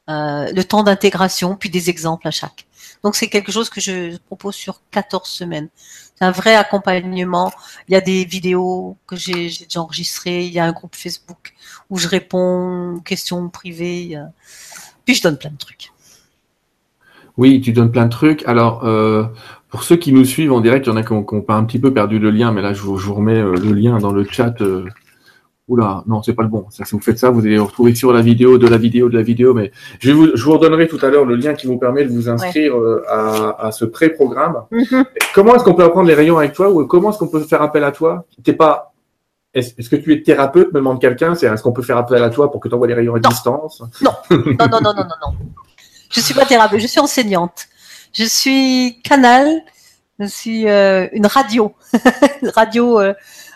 euh, le temps d'intégration, puis des exemples à chaque. Donc c'est quelque chose que je propose sur 14 semaines. C'est un vrai accompagnement. Il y a des vidéos que j'ai déjà enregistrées. Il y a un groupe Facebook où je réponds aux questions privées. Puis je donne plein de trucs. Oui, tu donnes plein de trucs. Alors, euh, pour ceux qui nous suivent en direct, il y en a qui ont, pas un petit peu perdu le lien, mais là, je vous, remets euh, le lien dans le chat. Euh, Oula, non, c'est pas le bon. Ça, si vous faites ça, vous allez retrouver sur la vidéo, de la vidéo, de la vidéo. Mais je vous, je vous redonnerai tout à l'heure le lien qui vous permet de vous inscrire euh, à, à, ce pré-programme. Mhm. Comment est-ce qu'on peut apprendre les rayons avec toi ou comment est-ce qu'on peut faire appel à toi? T'es pas. Est-ce que tu es thérapeute Me demande quelqu'un. C'est est-ce qu'on peut faire appel à toi pour que tu envoies les rayons à distance? Non. non, non, non, non, non, non. Je suis pas thérapeute. Je suis enseignante. Je suis canal. Je suis euh, une radio, <laughs> radio. Euh,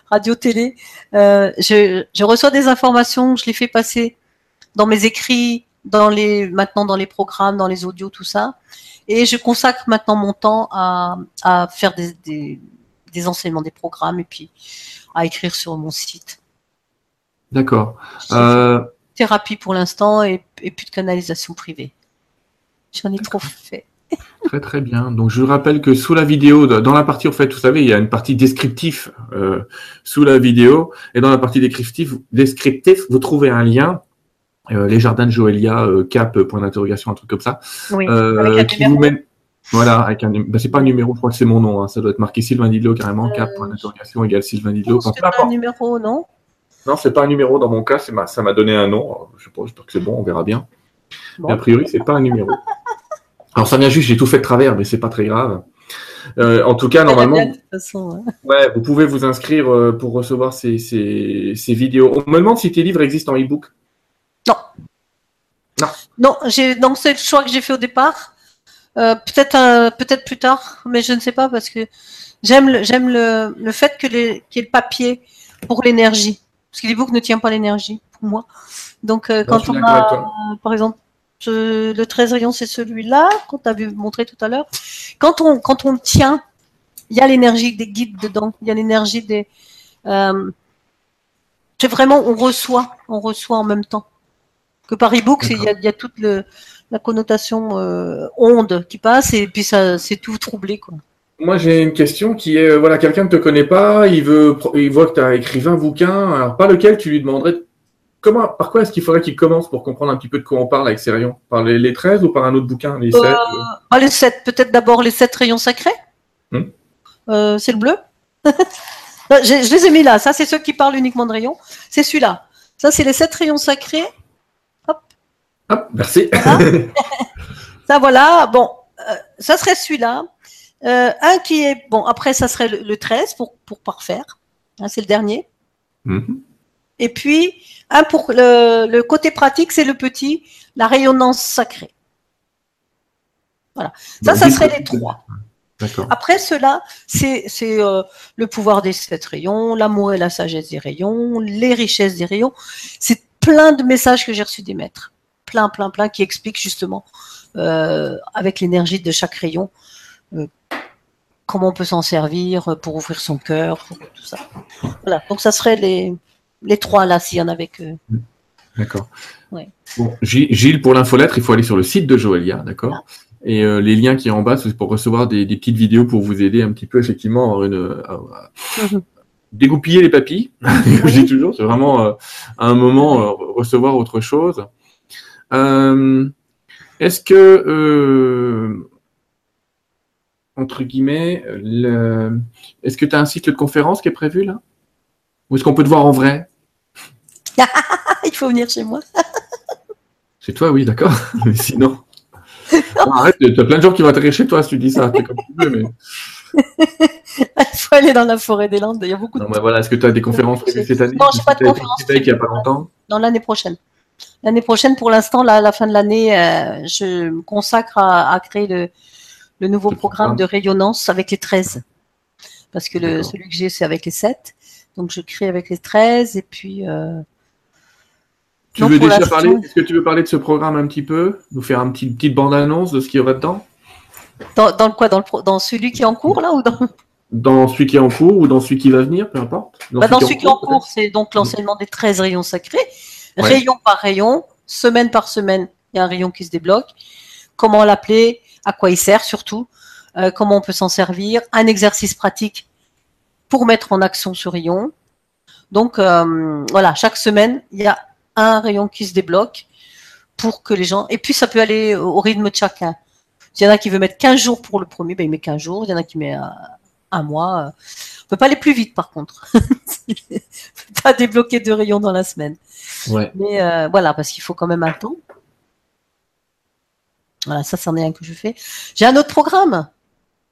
radio-télé. Euh, je, reçois des informations, je les fais passer dans mes écrits, dans les, maintenant dans les programmes, dans les audios, tout ça. Et je consacre maintenant mon temps à, faire des, enseignements, des programmes et puis à écrire sur mon site. D'accord. Euh, thérapie pour l'instant et, et, plus de canalisation privée. J'en ai trop fait. Très très bien. Donc je rappelle que sous la vidéo, dans la partie en fait, vous savez, il y a une partie descriptif euh, sous la vidéo, et dans la partie descriptif, descriptif vous trouvez un lien, euh, les jardins de Joëlia, euh, cap point d'interrogation, un truc comme ça, oui, avec qui vous mène. Voilà, avec un, ben, c'est pas un numéro, je crois que c'est mon nom, hein, ça doit être marqué Sylvain Didlo carrément, cap point d'interrogation égale Sylvain Didlo. c'est pas un numéro, non? Non, c'est pas un numéro dans mon cas, ça m'a donné un nom. Je sais pas, j'espère que c'est bon, on verra bien. Mais a priori, c'est pas un numéro. <laughs> Alors ça vient juste, j'ai tout fait de travers, mais c'est pas très grave. Euh, en tout cas, normalement, ouais. vous pouvez vous inscrire euh, pour recevoir ces, ces, ces, vidéos. On me demande si tes livres existent en e-book. Non. Non. Non, j'ai donc c'est le choix que j'ai fait au départ. Euh, peut-être euh, peut-être plus tard, mais je ne sais pas parce que j'aime le j'aime le, le fait que les qu'il y ait le papier pour l'énergie. Parce que l'ebook ne tient pas l'énergie pour moi. Donc euh, Non, quand on a par exemple ce- le 13 rayons, c'est celui-là qu'on t'a vu montrer tout à l'heure. Quand on quand on le tient, il y a l'énergie des guides dedans, il y a l'énergie des euh, c'est vraiment on reçoit, on reçoit en même temps. Que par ebook, il y a, y a toute le, la connotation euh, onde qui passe et puis ça c'est tout troublé quoi. Moi, j'ai une question qui est, euh, voilà, quelqu'un ne te connaît pas, il veut, il voit que tu as écrit 20 bouquins, alors par lequel tu lui demanderais, comment, par quoi est-ce qu'il faudrait qu'il commence pour comprendre un petit peu de quoi on parle avec Sérion Par les, les 13 ou par un autre bouquin, les 7 Euh, Ah, les sept, peut-être d'abord les sept rayons sacrés? Hmm? Euh, c'est le bleu? <laughs> Non, je les ai mis là. Ça, c'est ceux qui parlent uniquement de rayons. C'est celui-là. Ça, c'est les sept rayons sacrés. Hop, merci. <laughs> Ça, voilà. Bon, euh, ça serait celui-là. Euh, un qui est bon. Après, ça serait le, le 13 pour pour parfaire. Hein, c'est le dernier. Mhm. Et puis un pour le, le côté pratique, c'est le petit, la rayonnance sacrée. Voilà. Ça, Bon, ça serait les trois. Après cela, c'est euh, le pouvoir des sept rayons, l'amour et la sagesse des rayons, les richesses des rayons. C'est plein de messages que j'ai reçus des maîtres, plein, plein, plein, qui expliquent justement euh, avec l'énergie de chaque rayon euh, comment on peut s'en servir pour ouvrir son cœur, tout ça. Voilà. Donc ça serait les les trois là s'il y en avait que. D'accord. Ouais. Bon, Gilles, pour l'infolettre, il faut aller sur le site de Joelia, d'accord Et euh, les liens qui sont en bas, c'est pour recevoir des, des petites vidéos pour vous aider un petit peu, effectivement, à, avoir une, à- à Mhm. dégoupiller les papilles, comme <laughs> je dis toujours, c'est vraiment euh, à un moment euh, recevoir autre chose. Euh, Est-ce que, euh, entre guillemets, le- est-ce que tu as un cycle de conférence qui est prévu là? Ou est-ce qu'on peut te voir en vrai? Ah, <laughs> il faut venir chez moi. C'est toi, oui, d'accord. <laughs> mais sinon. Non, arrête, t'as plein de gens qui vont atterrir chez toi si tu dis ça. Fais comme tu veux, mais... <laughs> il faut aller dans la forêt des Landes. Il y a beaucoup de Non, mais voilà, est-ce que tu as des conférences prévues cette année? Non, j'ai pas de C'était conférence Québec il n'y a pas longtemps? dans l'année prochaine. L'année prochaine, pour l'instant, là, à la fin de l'année, euh, je me consacre à, à créer le, le nouveau programme de rayonnance avec les 13. Parce que le, celui que j'ai, c'est avec les 7. Donc, je crée avec les 13. Et puis, euh, Tu Non, veux déjà parler Est-ce que tu veux parler de ce programme un petit peu? Nous faire un petit petite bande-annonce de ce qu'il y aura dedans? Dans, dans le quoi? Dans, le, pro- dans celui qui est en cours, là ou dans, <laughs> Dans celui qui est en cours ou dans celui qui va venir, peu importe. bah, dans celui qui est en cours, c'est donc l'enseignement des 13 rayons sacrés. Ouais. Rayon par rayon, semaine par semaine, il y a un rayon qui se débloque. Comment l'appeler À quoi il sert surtout euh, Comment on peut s'en servir Un exercice pratique pour mettre en action ce rayon. Donc euh, voilà, chaque semaine, il y a un rayon qui se débloque pour que les gens... Et puis ça peut aller au rythme de chacun. S'il y en a qui veut mettre 15 jours pour le premier, ben, il met 15 jours. Il y en a qui met euh, un mois. On peut pas aller plus vite par contre. <laughs> On peut pas débloquer deux rayons dans la semaine. Ouais. Mais euh, voilà, parce qu'il faut quand même un temps. Voilà, ça, c'en est un que je fais. J'ai un autre programme,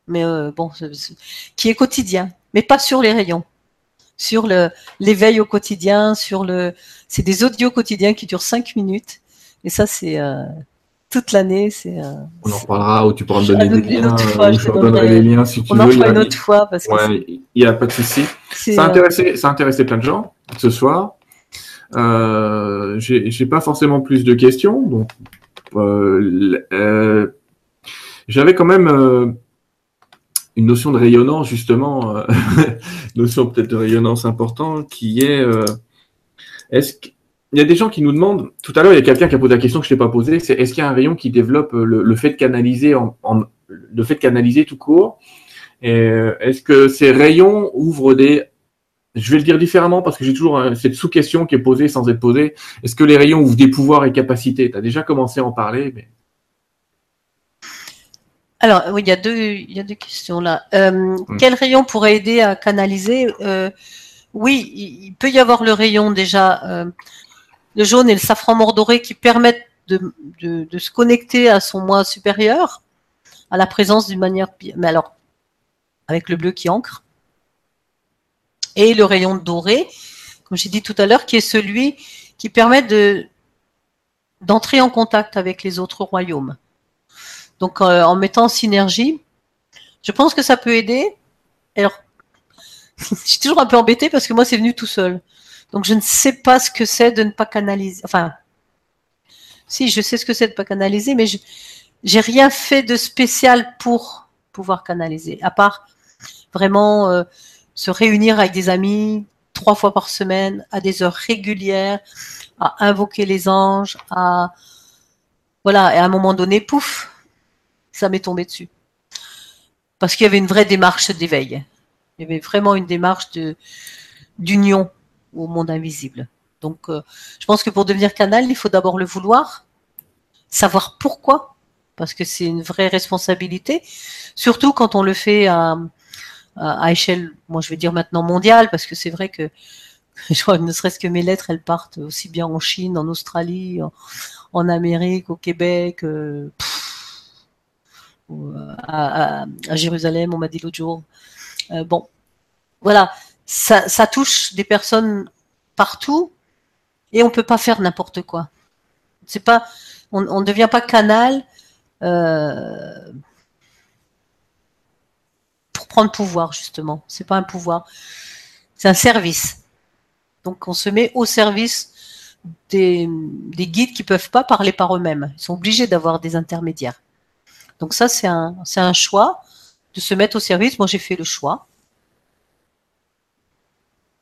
mais euh, bon, qui est quotidien, mais pas sur les rayons. Sur le l'éveil au quotidien, sur le, c'est des audios quotidiens qui durent cinq minutes, et ça, c'est euh, toute l'année. C'est euh, On en reparlera ou tu pourras me donner des liens. fois, euh, je je te donnerai les liens si tu on en veux. il y fera une autre fois parce que Ouais, il n'y a pas de souci. Ça a intéressé, ça a intéressé plein de gens ce soir. Euh, j'ai j'ai pas forcément plus de questions, donc euh, euh, j'avais quand même une notion de rayonnance justement, euh, <laughs> notion peut-être de rayonnance importante qui est euh, est-ce qu'il y a des gens qui nous demandent tout à l'heure il y a quelqu'un qui a posé la question que je t'ai pas posée, c'est est-ce qu'il y a un rayon qui développe euh, le, fait de canaliser en, le fait de canaliser tout court? Euh, est-ce que ces rayons ouvrent des je vais le dire différemment parce que j'ai toujours euh, cette sous-question qui est posée sans être posée. Est-ce que les rayons ouvrent des pouvoirs et capacités? Tu as déjà commencé à en parler, mais Alors, oui, il y a deux, il y a deux questions là. Euh. Quel rayon pourrait aider à canaliser Euh, Oui, il, peut y avoir le rayon déjà, euh, le jaune et le safran mordoré qui permettent de, de, de se connecter à son moi supérieur, à la présence d'une manière, mais alors avec le bleu qui ancre, et le rayon doré, comme j'ai dit tout à l'heure, qui est celui qui permet de d'entrer en contact avec les autres royaumes. Donc euh, en mettant en synergie, je pense que ça peut aider. Alors, <laughs> je suis toujours un peu embêtée parce que moi c'est venu tout seul. Donc je ne sais pas ce que c'est de ne pas canaliser. Enfin, si je sais ce que c'est de ne pas canaliser, mais je j'ai rien fait de spécial pour pouvoir canaliser, à part vraiment euh, se réunir avec des amis trois fois par semaine à des heures régulières, à invoquer les anges, à voilà, et à un moment donné, pouf, ça m'est tombé dessus. Parce qu'il y avait une vraie démarche d'éveil. Il y avait vraiment une démarche d'union au monde invisible. Donc, euh, je pense que pour devenir canal, il faut d'abord le vouloir, savoir pourquoi, parce que c'est une vraie responsabilité, surtout quand on le fait à, échelle, moi je vais dire maintenant mondiale, parce que c'est vrai que <laughs> je crois ne serait-ce que mes lettres, elles partent aussi bien en Chine, en Australie, en, Amérique, au Québec, euh, à, Jérusalem, on m'a dit l'autre jour. Euh, bon, voilà, ça, touche des personnes partout et on peut pas faire n'importe quoi. C'est pas, on ne devient pas canal euh, pour prendre pouvoir justement. C'est pas un pouvoir, c'est un service. Donc on se met au service des, des guides qui peuvent pas parler par eux-mêmes. Ils sont obligés d'avoir des intermédiaires. Donc ça c'est un c'est un choix de se mettre au service. Moi j'ai fait le choix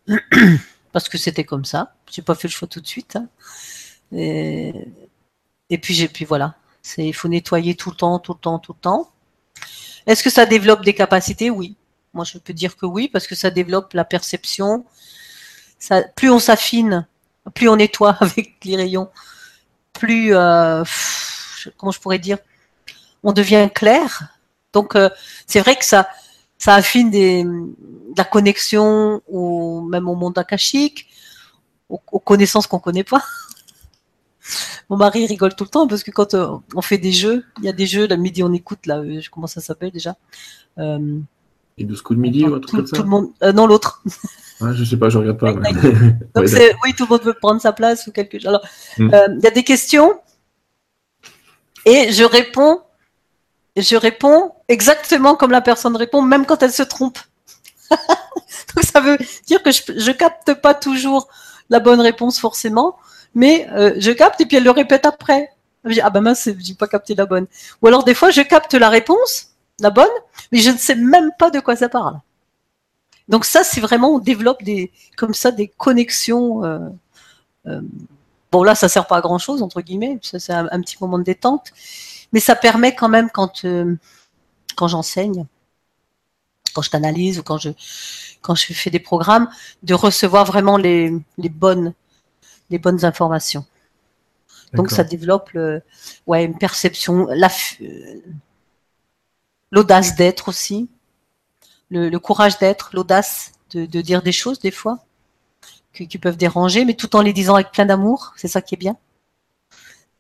<clears throat> parce que c'était comme ça. J'ai pas fait le choix tout de suite. Hein. Et, puis j'ai puis voilà. Il faut nettoyer tout le temps, tout le temps, tout le temps. Est-ce que ça développe des capacités? Oui. Moi je peux dire que oui parce que ça développe la perception. Plus on s'affine, plus on nettoie <laughs> avec les rayons, plus euh, comment je pourrais dire, on devient clair. Donc euh, c'est vrai que ça ça affine des, la connexion au, même au monde akashique, aux, aux connaissances qu'on connaît pas. <laughs> Mon mari rigole tout le temps parce que quand euh, on fait des jeux, il y a des jeux, la midi on écoute, là, euh, comment ça s'appelle déjà euh, Les 12 coups de midi ou un truc comme ça tout le monde, euh, Non, l'autre. Ouais, je sais pas, je regarde pas. <laughs> Donc oui, tout le monde veut prendre sa place ou quelque chose. Alors, hmm. il y a des questions et je réponds je réponds exactement comme la personne répond, même quand elle se trompe. <laughs> Donc ça veut dire que je, je capte pas toujours la bonne réponse forcément, mais euh, je capte et puis elle le répète après. ah ben mince, j'ai pas capté la bonne. Ou alors des fois je capte la réponse, la bonne, mais je ne sais même pas de quoi ça parle. Donc ça c'est vraiment on développe des comme ça des connexions. Euh, euh, bon là ça sert pas à grand chose entre guillemets, c'est un, petit moment de détente, mais ça permet quand même quand euh, quand j'enseigne, quand je t'analyse ou quand je quand je fais des programmes, de recevoir vraiment les, les bonnes les bonnes informations. Donc ça développe le, ouais une perception, l'audace d'être aussi, le, le courage d'être, l'audace de, de, dire des choses des fois qui, qui peuvent déranger, mais tout en les disant avec plein d'amour, c'est ça qui est bien.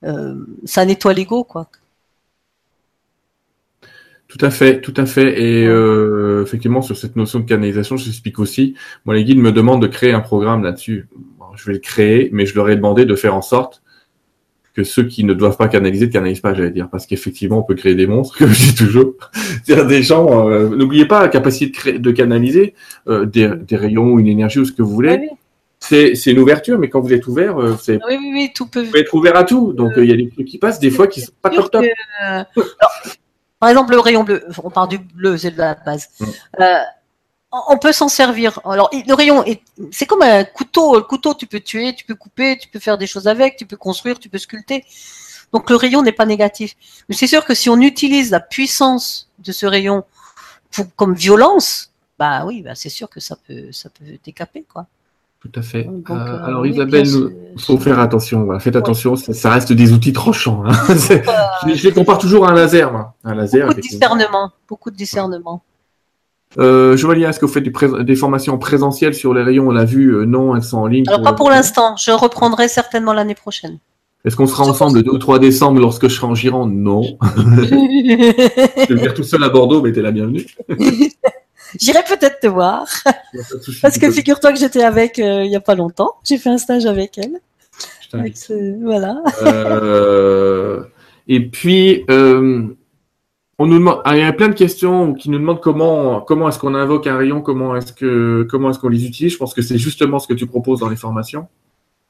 Euh, ça nettoie l'ego quoi. Tout à fait, tout à fait. Et euh, effectivement, sur cette notion de canalisation, je j'explique aussi. Moi, les guides me demandent de créer un programme là-dessus. je vais le créer, mais je leur ai demandé de faire en sorte que ceux qui ne doivent pas canaliser ne canalisent pas, j'allais dire, parce qu'effectivement, on peut créer des monstres, <laughs> comme je dis toujours. C'est-à-dire des gens. Euh, N'oubliez pas la capacité de, créer, de canaliser euh, des, des, rayons, une énergie ou ce que vous voulez. Oui. C'est une ouverture, mais quand vous êtes ouvert, euh, c'est. Oui, oui, oui, tout peut. Vous pouvez être ouvert à tout. Donc, il y a des trucs qui passent, des fois, qui sont pas top top. Que... Par exemple, le rayon bleu, on part du bleu, c'est de la base. Mm. Euh, on peut s'en servir. Alors, le rayon, c'est comme un couteau. Le couteau, tu peux tuer, tu peux couper, tu peux faire des choses avec, tu peux construire, tu peux sculpter. Donc, le rayon n'est pas négatif. Mais c'est sûr que si on utilise la puissance de ce rayon pour, comme violence, bah oui, bah c'est sûr que ça peut, ça peut décaper, quoi. Tout à fait. Donc, euh, euh, alors Isabelle, il faut faire attention. Voilà. Faites attention, ça, reste des outils tranchants. Hein. <laughs> je, je, les compare toujours à un laser. Moi. Un laser beaucoup de discernement. Beaucoup de discernement. Euh, Joalia, est-ce que vous faites du des formations présentielles sur les rayons On l'a vu, euh, non, elles sont en ligne. Alors pas pour l'instant. Je reprendrai certainement l'année prochaine. Est-ce qu'on sera ensemble le 2 ou 3 décembre lorsque je serai en Gironde? Non. <laughs> <laughs> je vais venir tout seul à Bordeaux, mais t'es la bienvenue. J'irai peut-être te voir. <laughs> Parce que figure-toi que j'étais avec euh, il y a pas longtemps. J'ai fait un stage avec elle. t'invite. Voilà. Euh, et puis, euh, on nous demande, ah, il y a plein de questions qui nous demandent comment, comment est-ce qu'on invoque un rayon, comment est-ce que, comment est-ce qu'on les utilise. Je pense que c'est justement ce que tu proposes dans les formations.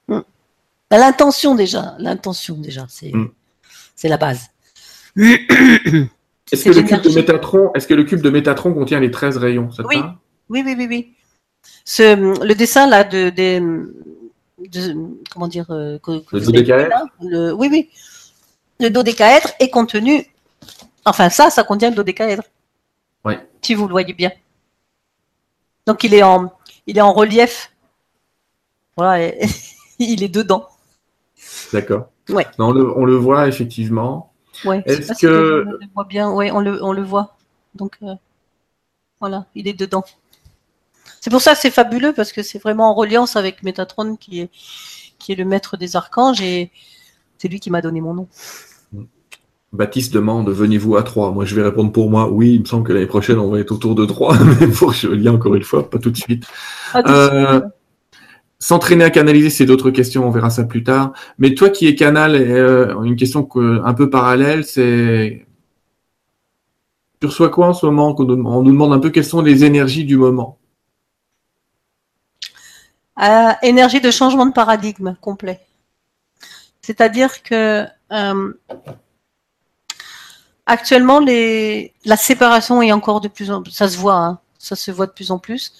Bah, L'intention déjà, l'intention déjà, c'est Mm. c'est la base. <clears throat> Est-ce que, le cube de. Métatron, est-ce que le cube de Métatron contient les 13 rayons Oui. Oui, oui, oui, oui. Ce, le dessin là de, comment dire, euh, que, que Le dodécaèdre le- Oui, oui. Le dodécaèdre est contenu. Enfin, ça, ça contient le dodécaèdre. Ouais. Si vous le voyez bien. Donc il est en, il est en relief. Voilà, et- <laughs> il est dedans. D'accord. Ouais. Non, on, le, on le voit effectivement. Ouais. Est-ce pas que- on le voit bien. Ouais, on le, on le voit. Donc euh, voilà, il est dedans. C'est pour ça que c'est fabuleux parce que c'est vraiment en reliance avec Métatron qui est, qui est le maître des archanges et c'est lui qui m'a donné mon nom. Baptiste demande venez-vous à 3 Moi, je vais répondre pour moi. Oui, il me semble que l'année prochaine, on va être autour de 3 <laughs> Mais pour je lis encore une fois, pas tout de suite. Ah, tout de Euh, suite. S'entraîner à canaliser, c'est d'autres questions, on verra ça plus tard. Mais toi qui es canal, euh, une question que- un peu parallèle, c'est tu reçois quoi en ce moment On nous demande un peu quelles sont les énergies du moment? Euh, énergie de changement de paradigme complet. C'est-à-dire que euh, actuellement, la séparation est encore de plus en plus, ça se voit, hein, ça se voit de plus en plus.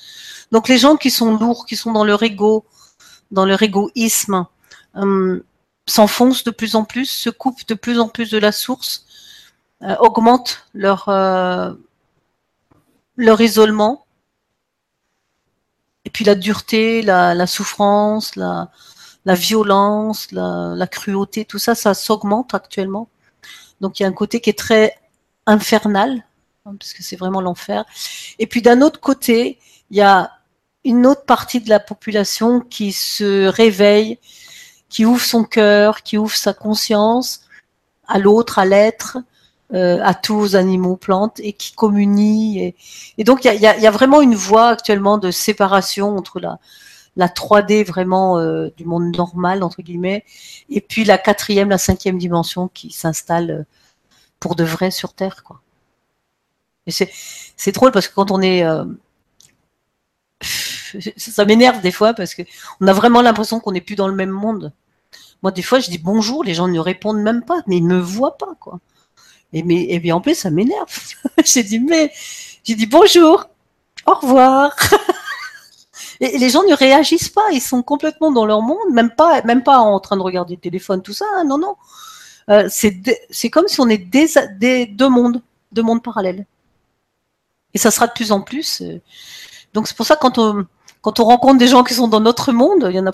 Donc les gens qui sont lourds, qui sont dans leur ego, dans leur égoïsme, euh, s'enfoncent de plus en plus, se coupent de plus en plus de la source, euh, augmentent leur euh, leur isolement et puis la dureté, la, souffrance, la, la violence, la, la cruauté, tout ça, ça s'augmente actuellement. Donc il y a un côté qui est très infernal, hein, parce que c'est vraiment l'enfer. Et puis d'un autre côté, il y a une autre partie de la population qui se réveille, qui ouvre son cœur, qui ouvre sa conscience à l'autre, à l'être, euh, à tous aux animaux, plantes, et qui communie. Et, donc, il y a, vraiment une voie actuellement de séparation entre la, la 3D vraiment euh, du monde normal, entre guillemets, et puis la quatrième, la cinquième dimension qui s'installe euh, pour de vrai sur Terre. Quoi. C'est, drôle parce que quand on est... euh, ça m'énerve des fois parce que on a vraiment l'impression qu'on n'est plus dans le même monde. Moi, des fois, je dis bonjour, les gens ne répondent même pas, mais ils me voient pas, quoi. Et, mais, et bien en plus, ça m'énerve. <laughs> j'ai dit, mais, j'ai dit bonjour, au revoir. <laughs> et, les gens ne réagissent pas, ils sont complètement dans leur monde, même pas, même pas en train de regarder le téléphone, tout ça. hein, non, non. Euh, c'est comme si on est des, des deux mondes, deux mondes parallèles. Et ça sera de plus en plus. euh. Donc c'est pour ça que quand on, quand on rencontre des gens qui sont dans notre monde, il y en a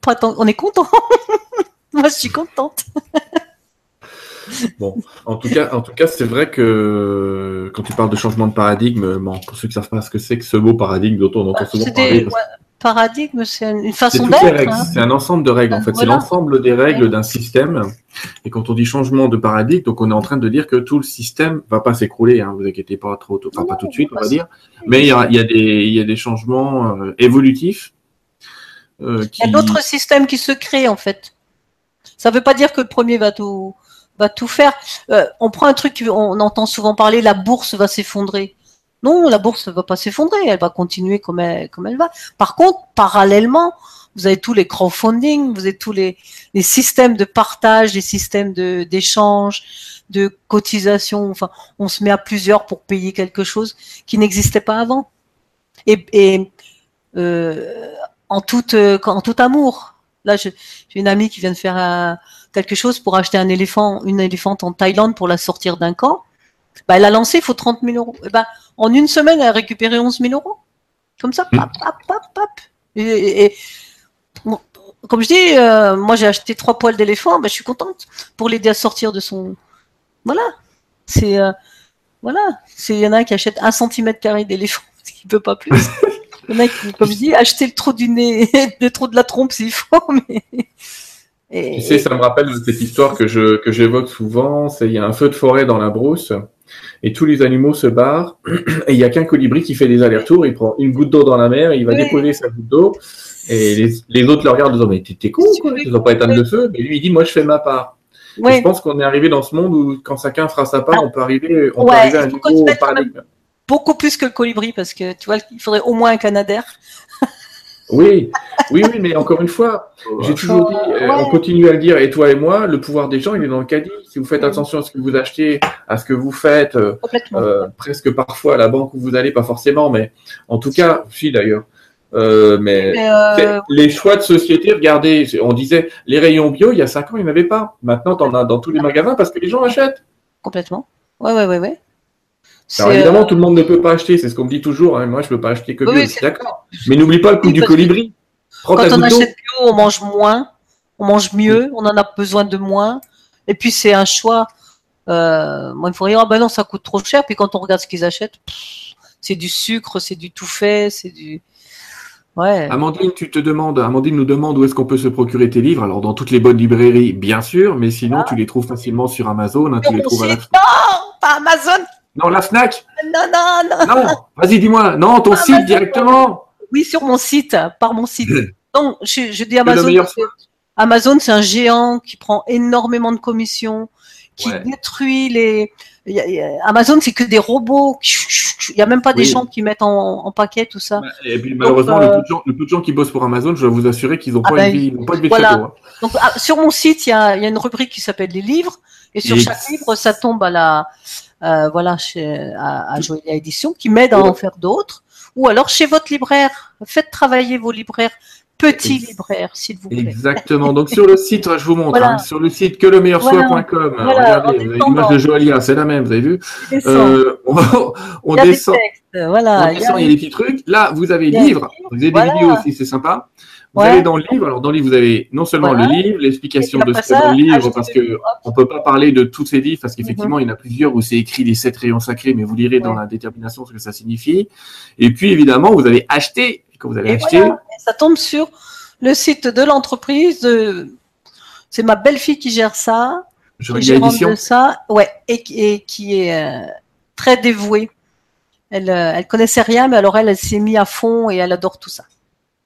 pas tant, on est content. <laughs> Moi, je suis contente. Bon, en tout cas, en tout cas, c'est vrai que quand tu parles de changement de paradigme, bon, pour ceux qui ne savent pas ce que c'est que ce mot paradigme dont on entend souvent C'est parler, ouais, paradigmes, c'est une façon d'être. hein. c'est un ensemble de règles en fait, c'est l'ensemble des règles d'un système. Et quand on dit changement de paradigme, donc on est en train de dire que tout le système va pas s'écrouler, hein, vous inquiétez pas trop, enfin pas tout de suite, on va dire, mais il y a, il y a des, il y a des changements euh, évolutifs. euh, qui... Il y a d'autres systèmes qui se créent en fait. Ça ne veut pas dire que le premier va tout va tout faire. Euh, on prend un truc, on entend souvent parler, la bourse va s'effondrer. Non, la bourse ne va pas s'effondrer, elle va continuer comme elle, va. Par contre, parallèlement, vous avez tous les crowdfunding, vous avez tous les, systèmes de partage, les systèmes d'échange, de cotisation. Enfin, on se met à plusieurs pour payer quelque chose qui n'existait pas avant. Et, et euh, en toute euh, en tout amour. Là, j'ai une amie qui vient de faire un- quelque chose pour acheter un éléphant, une éléphante en Thaïlande pour la sortir d'un camp. Bah, elle a lancé, il faut 30 000 euros. Et ben, en une semaine, elle a récupéré 11 000 euros. Comme ça, pap, pap, pap, pap. Et, et- et- bon, comme je dis, euh, moi j'ai acheté trois poils d'éléphant, ben, je suis contente pour l'aider à sortir de son. Voilà. C'est euh, voilà. C'est il y en a qui achète un centimètre carré d'éléphant, <laughs> parce qu'il peut pas plus. Il y en a qui, comme je dis, acheter le trou du nez, <laughs> le trou de la trompe s'il faut, <laughs> mais. Et, Tu sais, ça me rappelle cette histoire que je que j'évoque souvent. C'est il y a un feu de forêt dans la brousse et tous les animaux se barrent <clears throat> et il y a qu'un colibri qui fait des allers-retours. Il prend une goutte d'eau dans la mer, il va déposer sa goutte d'eau Et les, les autres le regardent en disant Mais t'es con, quoi, ils n'ont pas éteindre le feu. Mais lui, il dit Moi, je fais ma part. Et. Je pense qu'on est arrivé dans ce monde où, quand chacun fera sa part, on peut arriver, on Ouais, peut arriver à un niveau paradigme. Beaucoup plus que le colibri parce que tu vois, il faudrait au moins un canadair. Oui, oui, oui, mais encore une fois, j'ai toujours dit, euh, on continue à le dire, et toi et moi, le pouvoir des gens, il est dans le caddie. Si vous faites attention à ce que vous achetez, à ce que vous faites, euh, euh, presque parfois à la banque où vous allez, pas forcément, mais en tout cas, si d'ailleurs. Euh, mais euh, les choix de société, regardez, on disait les rayons bio, il y a cinq ans, il n'y en avait pas. Maintenant, tu en as dans tous les magasins parce que les gens achètent. complètement. Ouais, ouais, ouais, ouais. Alors évidemment, euh, tout le monde ne peut pas acheter, c'est ce qu'on me dit toujours. hein, Moi, je peux pas acheter que bio, Oui, je c'est- suis d'accord. Mais n'oublie pas le Oui, du colibri. Prends quand on achète bio, on mange moins, on mange mieux, on en a besoin de moins. Et puis c'est un choix. Euh, moi, il faut dire, ah ben non, ça coûte trop cher. Puis quand on regarde ce qu'ils achètent, c'est du sucre, c'est du tout fait, c'est du. Ouais. Amandine, tu te demandes, Amandine nous demande où est-ce qu'on peut se procurer tes livres. Alors dans toutes les bonnes librairies, bien sûr, mais sinon tu les trouves facilement sur Amazon, hein, tu les trouves à la site. Non, pas Amazon. Non, la Fnac. Non, non, non. Non, vas-y, dis-moi. Non, ton Amazon. site directement. Oui, sur mon site, par mon site. Donc, je, je dis Amazon. Amazon, c'est un géant qui prend énormément de commissions, qui Ouais. détruit les. Amazon, c'est que des robots. Il n'y a même pas des gens qui mettent en, en paquet tout ça. Et puis malheureusement, euh, le, peu de gens, le peu de gens qui bossent pour Amazon, je dois vous assurer qu'ils n'ont Ah pas, ben, une vie, ils n'ont pas une vie de château. hein. Donc, ah, sur mon site, il y a, il y a une rubrique qui s'appelle les livres, et sur Et- chaque livre, ça tombe à la, euh, voilà, chez, à, à Édition, qui m'aide à en faire d'autres. Ou alors chez votre libraire, faites travailler vos libraires, petits libraires, s'il vous plaît. Exactement. Donc sur le site, je vous montre, Voilà. hein, sur le site quelemeilleursoi.com, Voilà, regardez, en vous avez descendant. l'image de Joalia, c'est la même, vous avez vu euh, On, on il y a descend. des textes, voilà. On il y a- descend, il y a des petits trucs. Là, vous avez livres, vous avez des voilà. vidéos aussi, c'est sympa. Vous Ouais. allez dans le livre. Alors, dans le livre, vous avez non seulement Voilà. le livre, l'explication de ce dans le livre, acheter parce le que livre. on peut pas parler de tous ces livres, parce qu'effectivement, Mhm. il y en a plusieurs où c'est écrit les sept rayons sacrés, mais vous lirez dans la détermination ce que ça signifie. Et puis, évidemment, vous avez acheté. Et Quand vous avez Et acheté, voilà. Et ça tombe sur le site de l'entreprise. De... C'est ma belle-fille qui gère ça, je qui de ça, ouais, et, qui- et qui est euh, très dévouée. Elle, euh, elle connaissait rien, mais alors elle, elle s'est mise à fond et elle adore tout ça.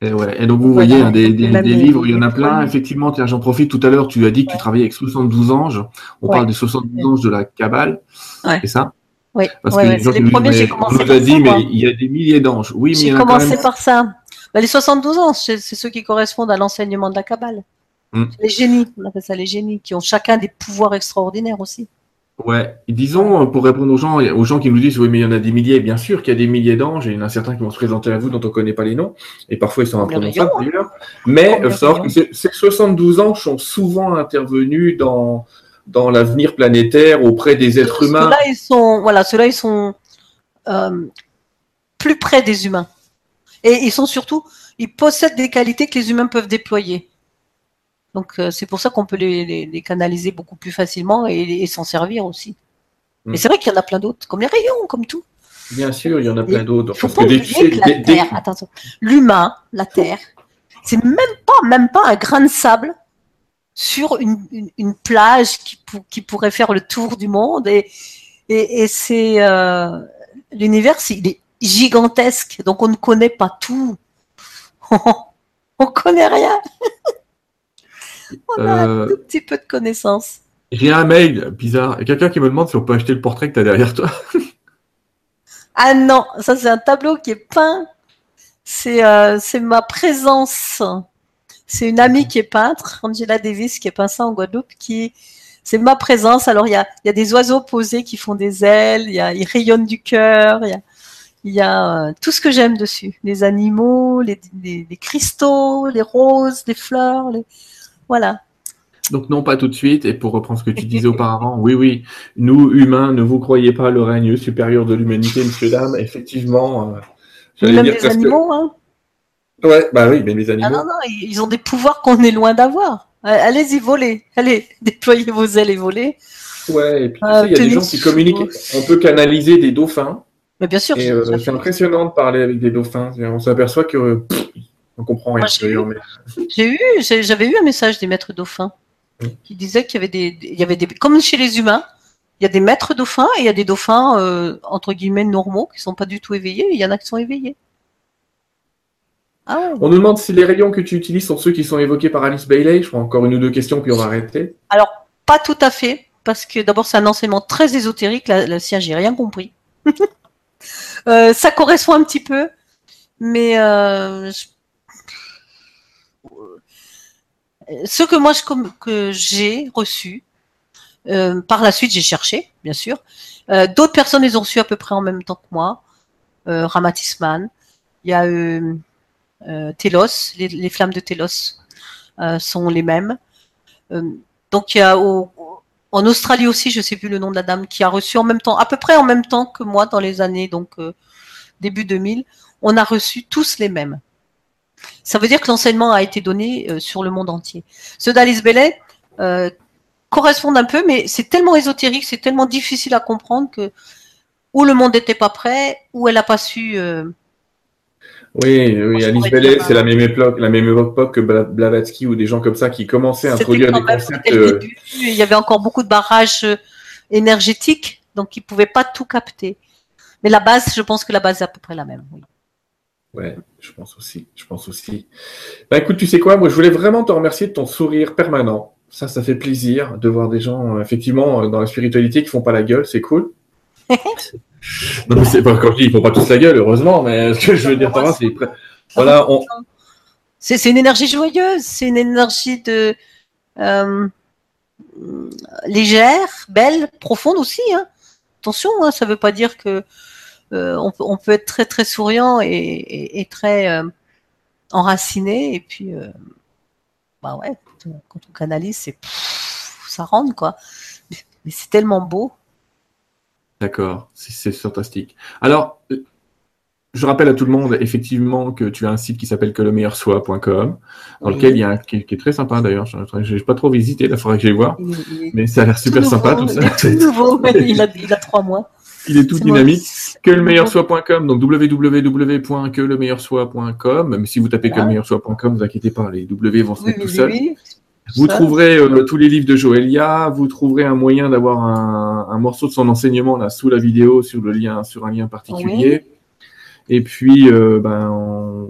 Et, ouais. Et donc, vous voyez, hein, des, livres, il y en a plein. Effectivement, tiens, j'en profite. Tout à l'heure, tu as dit que tu travaillais avec 72 anges. On Ouais. parle des 72 anges de la Kabbale. Ouais. C'est ça? Oui, Parce que les gens premiers, j'ai commencé par ça, dit, mais il y a des milliers d'anges. Oui, J'ai commencé même. par ça. Bah, les 72 ans, c'est c'est ceux qui correspondent à l'enseignement de la Kabbale. Hmm. Les génies, on appelle ça les génies, qui ont chacun des pouvoirs extraordinaires aussi. Ouais. Disons, pour répondre aux gens, aux gens qui nous disent, oui, mais il y en a des milliers. Bien sûr qu'il y a des milliers d'anges, et il y en a certains qui vont se présenter à vous dont on ne connaît pas les noms. Et parfois, ils sont imprononçables d'ailleurs. Mais Combien il faut savoir de que ces ces 72 anges sont souvent intervenus dans, dans l'avenir planétaire auprès des êtres humains. Ceux-là, ils sont, voilà, ceux-là, ils sont euh, plus près des humains. Et ils sont surtout, ils possèdent des qualités que les humains peuvent déployer. Donc euh, c'est pour ça qu'on peut les, les- les canaliser beaucoup plus facilement et, et s'en servir aussi. Mais c'est vrai qu'il y en a plein d'autres, comme les rayons, comme tout. Bien sûr, il y en a plein d'autres. Faut pas oublier que la Terre, attention, l'humain, la Terre, c'est même pas, même pas un grain de sable sur une, une, une plage qui, pour- qui pourrait faire le tour du monde et, et, et c'est euh, l'univers, il est gigantesque, donc on ne connaît pas tout. <laughs> on connaît rien. On a un Euh, tout petit peu de connaissances. J'ai un mail bizarre. Il y a quelqu'un qui me demande si on peut acheter le portrait que tu as derrière toi. <laughs> Ah non, ça c'est un tableau qui est peint. C'est euh, ma présence. C'est une amie qui est peintre, Angela Davis, qui est peint ça en Guadeloupe, qui c'est ma présence. Alors il y a, y a des oiseaux posés qui font des ailes, il y a, ils rayonnent du cœur, il y a, il y a euh, tout ce que j'aime dessus, les animaux, les, les, les cristaux, les roses, les fleurs, les... voilà. Donc non, pas tout de suite. Et pour reprendre ce que tu disais auparavant, oui, oui, nous, humains, ne vous croyez pas le règne supérieur de l'humanité, monsieur, dame. Effectivement, euh, j'allais Même dire les presque- animaux, hein. Ouais, bah oui, mais les animaux. Ah non, non, ils ont des pouvoirs qu'on est loin d'avoir. Euh, Allez-y, volez. Allez, <laughs> déployez vos ailes et volez. Ouais, et puis tu Euh, sais, il y a des gens qui communiquent. On peut canaliser des dauphins. Mais bien sûr. Euh, déjà c'est impressionnant de parler avec des dauphins. On s'aperçoit que pff, on comprend rien. J'ai eu- mais- j'avais eu un message des maîtres dauphins qui disait qu'il y avait des, il y avait des, comme chez les humains, il y a des maîtres dauphins et il y a des dauphins euh, entre guillemets normaux qui sont pas du tout éveillés. et Il y en a qui sont éveillés. Ah On nous demande si les rayons que tu utilises sont ceux qui sont évoqués par Alice Bailey. Je prends encore une ou deux questions, puis on va arrêter. Alors, pas tout à fait, parce que d'abord, c'est un enseignement très ésotérique. La, le sien, j'ai rien compris. <laughs> Euh, ça correspond un petit peu, mais euh, ce que moi, que j'ai reçu, euh, par la suite, j'ai cherché, bien sûr. D'autres personnes les ont reçus à peu près en même temps que moi. Ramatisman, il y a Telos, les, flammes de Telos sont les mêmes. donc il y a en Australie aussi, je ne sais plus le nom de la dame, qui a reçu en même temps, à peu près en même temps que moi dans les années donc euh, début 2000, on a reçu tous les mêmes. Ça veut dire que l'enseignement a été donné euh, sur le monde entier. Ceux d'Alice Bellet euh, correspondent un peu, mais c'est tellement ésotérique, c'est tellement difficile à comprendre que ou le monde n'était pas prêt, ou elle n'a pas su oui, oui, Alice Bellet, c'est la même époque, la même époque que Blavatsky ou des gens comme ça qui commençaient à introduire des concepts. Euh, il y avait encore beaucoup de barrages euh, énergétiques, donc ils ne pouvaient pas tout capter. Mais la base, je pense que la base est à peu près la même. Oui. Ouais, je pense aussi. Je pense aussi. Bah écoute, tu sais quoi, moi je voulais vraiment te remercier de ton sourire permanent. Ça, ça fait plaisir de voir des gens, effectivement, dans la spiritualité qui font pas la gueule, c'est cool. <laughs> Non, mais c'est pas quand je dis, ils font pas tous la gueule, heureusement, mais ce que je veux dire par là, c'est. Voilà, on... c'est une énergie joyeuse, c'est une énergie de. Euh, légère, belle, profonde aussi. Hein. Attention, hein, ça veut pas dire que euh, on, peut être très très souriant et, très euh, enraciné et puis bah ouais, quand on canalise, c'est ça rentre quoi. mais c'est tellement beau. D'accord, c'est fantastique. Alors, euh, je rappelle à tout le monde effectivement que tu as un site qui s'appelle que le meilleur soit.com, dans lequel il y a un qui, est très sympa d'ailleurs. Je n'ai pas trop visité, il faudrait que j'aille voir. Mais ça a l'air super sympa tout ça. Il est tout <laughs> nouveau, il, a, il a trois mois. Il est tout dynamique. Que le meilleur soit.com, donc www.quelemeieursoi.com. Même si vous tapez que le meilleur soit.com, vous inquiétez pas, les W vont se mettre tout seuls. Vous trouverez euh, tous les livres de Joëlia, vous trouverez un moyen d'avoir un, morceau de son enseignement là sous la vidéo sur le lien, sur un lien particulier. Et puis, euh, ben,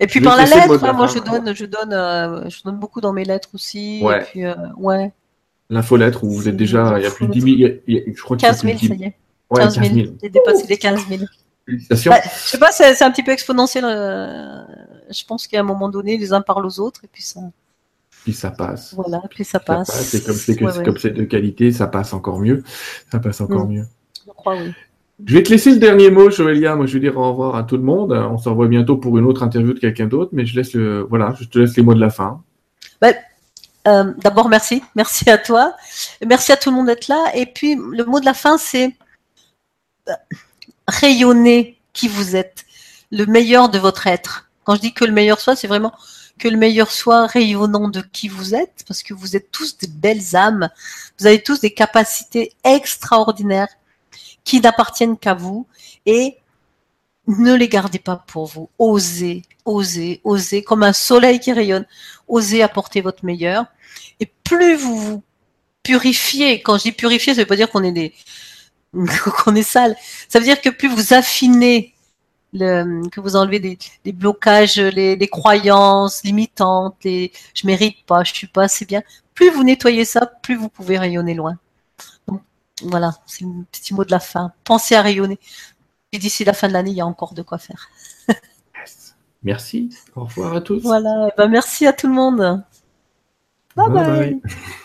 et puis par la lettre, hein, moi je donne, je donne, euh, je donne beaucoup dans mes lettres aussi. Ouais. Et puis, ouais. L'infolettre où vous êtes déjà, il y a plus de 10 000, je crois 15 000, ça y est. Ouais, 15 000. J'ai dépassé les 15 000. Félicitations. Bah, je sais pas, c'est un petit peu exponentiel. je pense qu'à un moment donné, les uns parlent aux autres et puis ça puis ça passe. Voilà, puis ça passe. Et comme c'est de qualité, ça passe encore mieux. Ça passe encore mm. mieux. Je crois, oui. Je vais te laisser le dernier mot, Joëlia. Moi, je vais dire au revoir à tout le monde. On se revoit bientôt pour une autre interview de quelqu'un d'autre, mais je laisse le, voilà, je te laisse les mots de la fin. Ben, euh, D'abord, merci. Merci à toi. Merci à tout le monde d'être là. Et puis, le mot de la fin, c'est euh, rayonner qui vous êtes, le meilleur de votre être. Quand je dis que le meilleur soit, c'est vraiment que le meilleur soit rayonnant de qui vous êtes, parce que vous êtes tous des belles âmes, vous avez tous des capacités extraordinaires qui n'appartiennent qu'à vous, et ne les gardez pas pour vous. Osez, osez, osez, comme un soleil qui rayonne, osez apporter votre meilleur. Et plus vous vous purifiez, quand je dis purifier, ça veut pas dire qu'on est des <laughs> qu'on est sale. Ça veut dire que plus vous affinez le, que vous enlevez des, blocages, les, croyances limitantes, les je mérite pas, je suis pas assez bien. Plus vous nettoyez ça, plus vous pouvez rayonner loin. Donc, voilà, c'est un petit mot de la fin. Pensez à rayonner. Et d'ici la fin de l'année, il y a encore de quoi faire. <laughs> Merci. Au revoir à tous. Voilà. Ben merci à tout le monde. bye. bye. bye. <laughs>